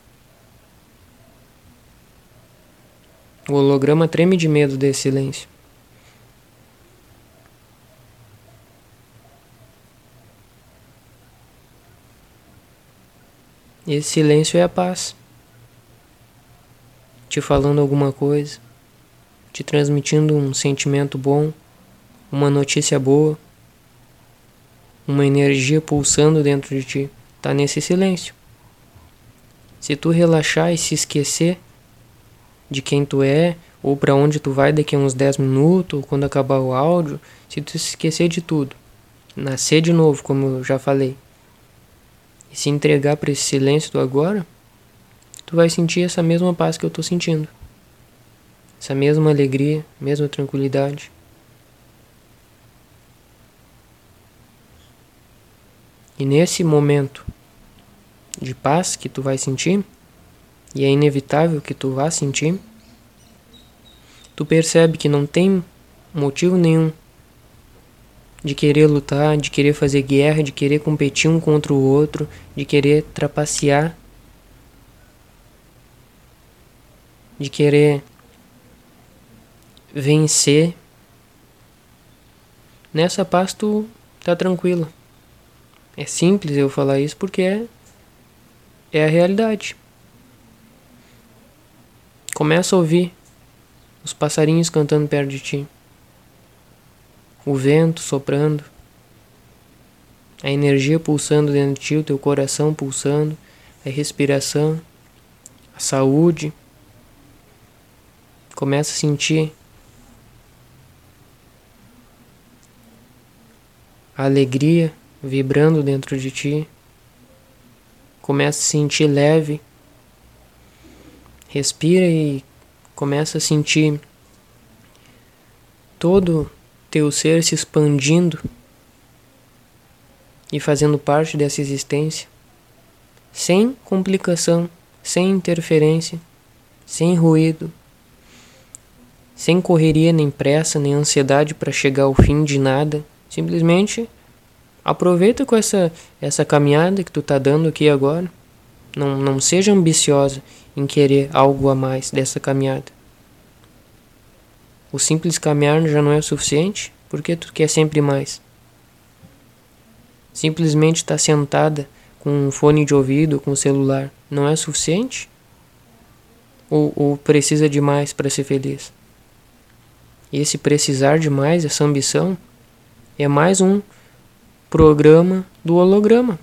O holograma treme de medo desse silêncio. Esse silêncio é a paz. Te falando alguma coisa, te transmitindo um sentimento bom, uma notícia boa, uma energia pulsando dentro de ti tá nesse silêncio. Se tu relaxar e se esquecer de quem tu é, ou para onde tu vai daqui a uns 10 minutos, ou quando acabar o áudio, se tu se esquecer de tudo, nascer de novo, como eu já falei, e se entregar para esse silêncio do agora, tu vai sentir essa mesma paz que eu tô sentindo. Essa mesma alegria, mesma tranquilidade. E nesse momento de paz que tu vai sentir, e é inevitável que tu vá sentir, tu percebe que não tem motivo nenhum de querer lutar, de querer fazer guerra, de querer competir um contra o outro, de querer trapacear, de querer vencer. Nessa paz tu tá tranquilo. É simples eu falar isso porque é, é a realidade. Começa a ouvir os passarinhos cantando perto de ti, o vento soprando, a energia pulsando dentro de ti, o teu coração pulsando, a respiração, a saúde. Começa a sentir a alegria vibrando dentro de ti. Começa a sentir leve. Respira e começa a sentir todo teu ser se expandindo e fazendo parte dessa existência, sem complicação, sem interferência, sem ruído, sem correria, nem pressa, nem ansiedade para chegar ao fim de nada. Simplesmente aproveita com essa, essa caminhada que tu tá dando aqui agora. Não, não seja ambiciosa em querer algo a mais dessa caminhada. O simples caminhar já não é o suficiente, porque tu quer sempre mais. Simplesmente estar tá sentada com um fone de ouvido, com o celular, não é suficiente? Ou, ou precisa de mais para ser feliz? E esse precisar de mais, essa ambição, é mais um programa do holograma.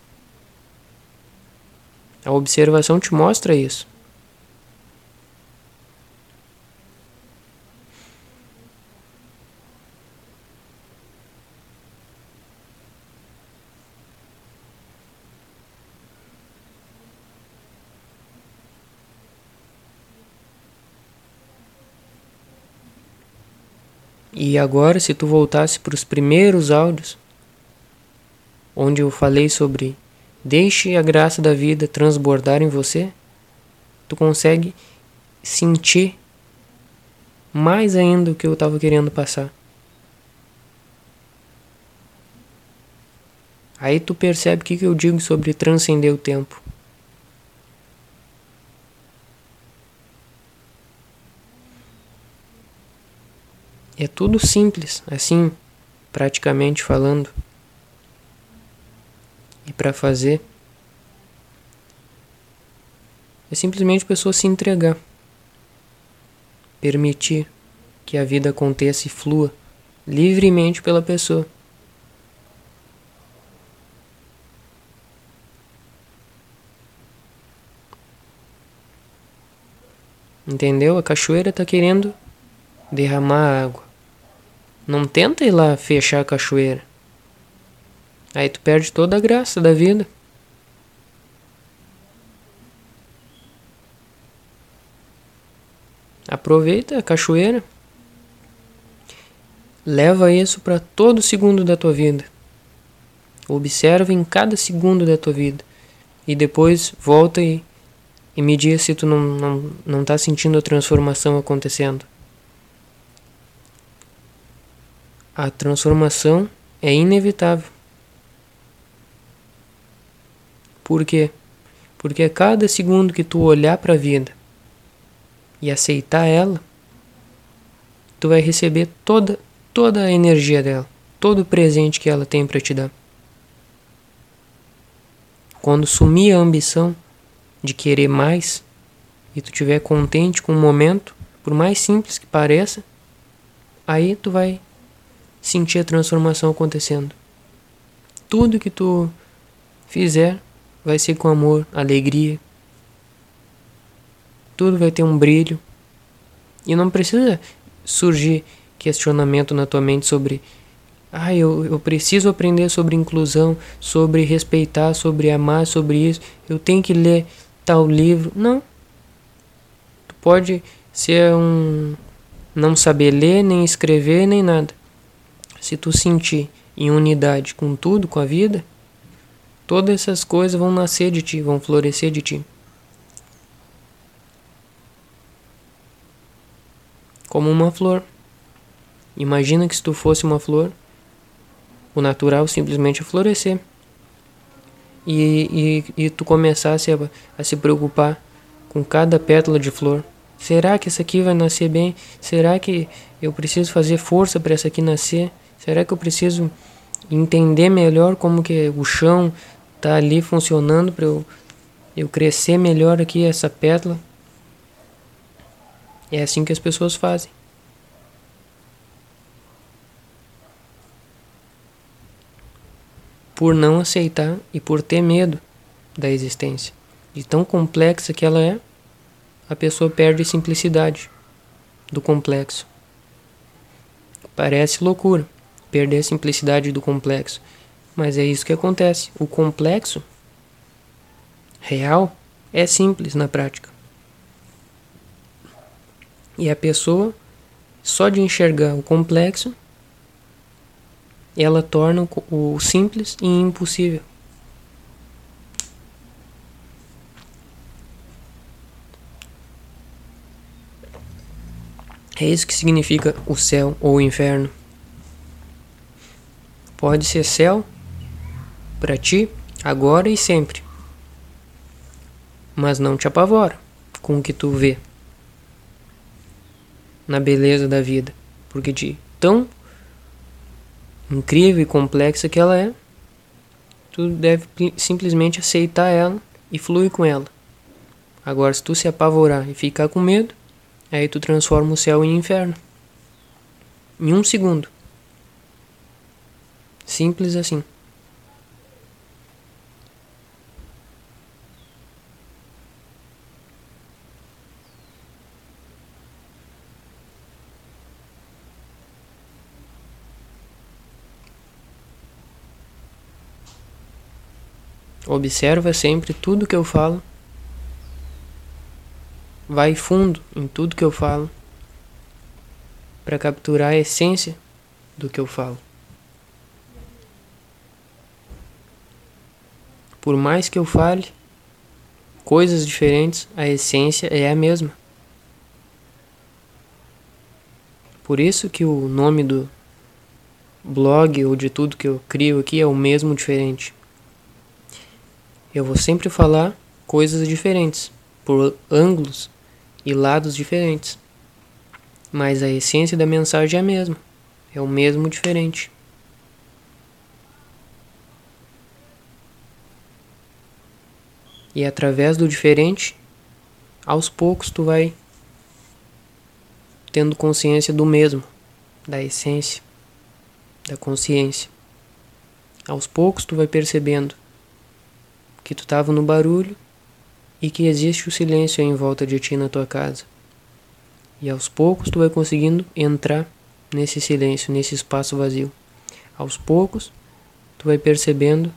A observação te mostra isso. E agora, se tu voltasse para os primeiros áudios, onde eu falei sobre deixe a graça da vida transbordar em você, tu consegue sentir mais ainda o que eu estava querendo passar. Aí tu percebe o que, que eu digo sobre transcender o tempo. É tudo simples, assim, praticamente falando. E para fazer é simplesmente a pessoa se entregar. Permitir que a vida aconteça e flua livremente pela pessoa. Entendeu? A cachoeira está querendo derramar água. Não tenta ir lá fechar a cachoeira. Aí tu perde toda a graça da vida. Aproveita a cachoeira. Leva isso para todo segundo da tua vida. Observa em cada segundo da tua vida. E depois volta e, e me diz se tu não, não, não tá sentindo a transformação acontecendo. a transformação é inevitável. Por quê? Porque a cada segundo que tu olhar para a vida e aceitar ela, tu vai receber toda toda a energia dela, todo o presente que ela tem para te dar. Quando sumir a ambição de querer mais e tu estiver contente com o momento, por mais simples que pareça, aí tu vai sentir a transformação acontecendo. Tudo que tu fizer vai ser com amor, alegria. Tudo vai ter um brilho. E não precisa surgir questionamento na tua mente sobre ah, eu, eu preciso aprender sobre inclusão, sobre respeitar, sobre amar, sobre isso. Eu tenho que ler tal livro. Não. Tu pode ser um. não saber ler, nem escrever, nem nada. Se tu sentir em unidade com tudo, com a vida, todas essas coisas vão nascer de ti, vão florescer de ti. Como uma flor. Imagina que se tu fosse uma flor, o natural simplesmente é florescer. E, e, e tu começasse a, a se preocupar com cada pétala de flor. Será que essa aqui vai nascer bem? Será que eu preciso fazer força para essa aqui nascer? Será que eu preciso entender melhor como que o chão está ali funcionando para eu, eu crescer melhor aqui essa pétala? É assim que as pessoas fazem. Por não aceitar e por ter medo da existência, de tão complexa que ela é, a pessoa perde a simplicidade do complexo. Parece loucura perder a simplicidade do complexo, mas é isso que acontece. O complexo real é simples na prática. E a pessoa, só de enxergar o complexo, ela torna o simples e impossível. É isso que significa o céu ou o inferno. Pode ser céu para ti agora e sempre, mas não te apavora com o que tu vê na beleza da vida, porque de tão incrível e complexa que ela é, tu deve simplesmente aceitar ela e fluir com ela. Agora, se tu se apavorar e ficar com medo, Aí tu transforma o céu em inferno. Em um segundo. Simples assim. Observa sempre tudo que eu falo vai fundo em tudo que eu falo para capturar a essência do que eu falo. Por mais que eu fale coisas diferentes, a essência é a mesma. Por isso que o nome do blog ou de tudo que eu crio aqui é o mesmo diferente. Eu vou sempre falar coisas diferentes, por ângulos e lados diferentes. Mas a essência da mensagem é a mesma, é o mesmo diferente. E através do diferente, aos poucos tu vai tendo consciência do mesmo, da essência, da consciência. Aos poucos tu vai percebendo que tu estava no barulho e que existe o silêncio em volta de ti na tua casa. E aos poucos tu vai conseguindo entrar nesse silêncio, nesse espaço vazio. Aos poucos tu vai percebendo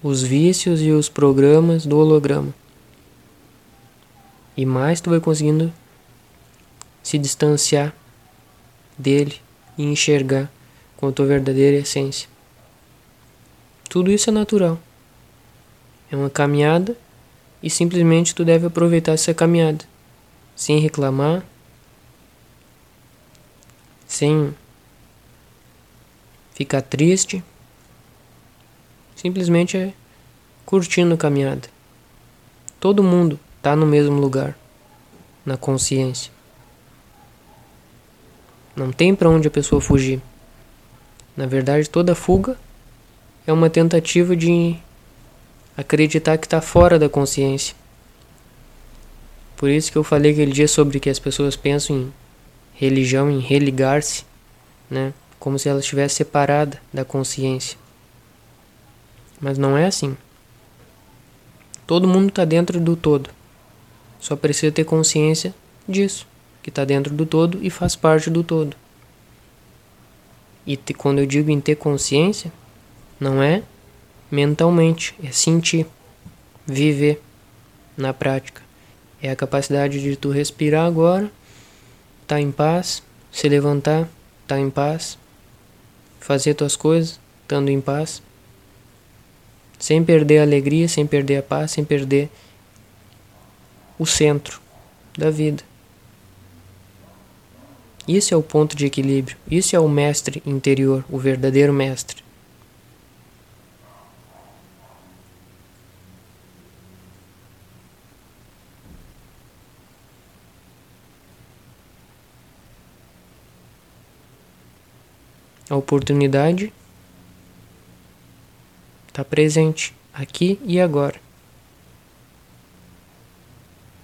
os vícios e os programas do holograma. E mais tu vai conseguindo se distanciar dele e enxergar com a tua verdadeira essência. Tudo isso é natural. É uma caminhada e simplesmente tu deve aproveitar essa caminhada, sem reclamar, sem ficar triste, simplesmente é curtindo a caminhada. Todo mundo está no mesmo lugar, na consciência. Não tem para onde a pessoa fugir. Na verdade, toda fuga é uma tentativa de acreditar que está fora da consciência. Por isso que eu falei aquele dia sobre que as pessoas pensam em religião, em religar-se, né? Como se ela estivesse separada da consciência. Mas não é assim. Todo mundo está dentro do todo. Só precisa ter consciência disso, que está dentro do todo e faz parte do todo. E te, quando eu digo em ter consciência, não é mentalmente, é sentir, viver na prática. É a capacidade de tu respirar agora, tá em paz, se levantar, tá em paz, fazer tuas coisas, estando em paz, sem perder a alegria, sem perder a paz, sem perder o centro da vida. Isso é o ponto de equilíbrio. Isso é o mestre interior, o verdadeiro mestre. A oportunidade está presente aqui e agora.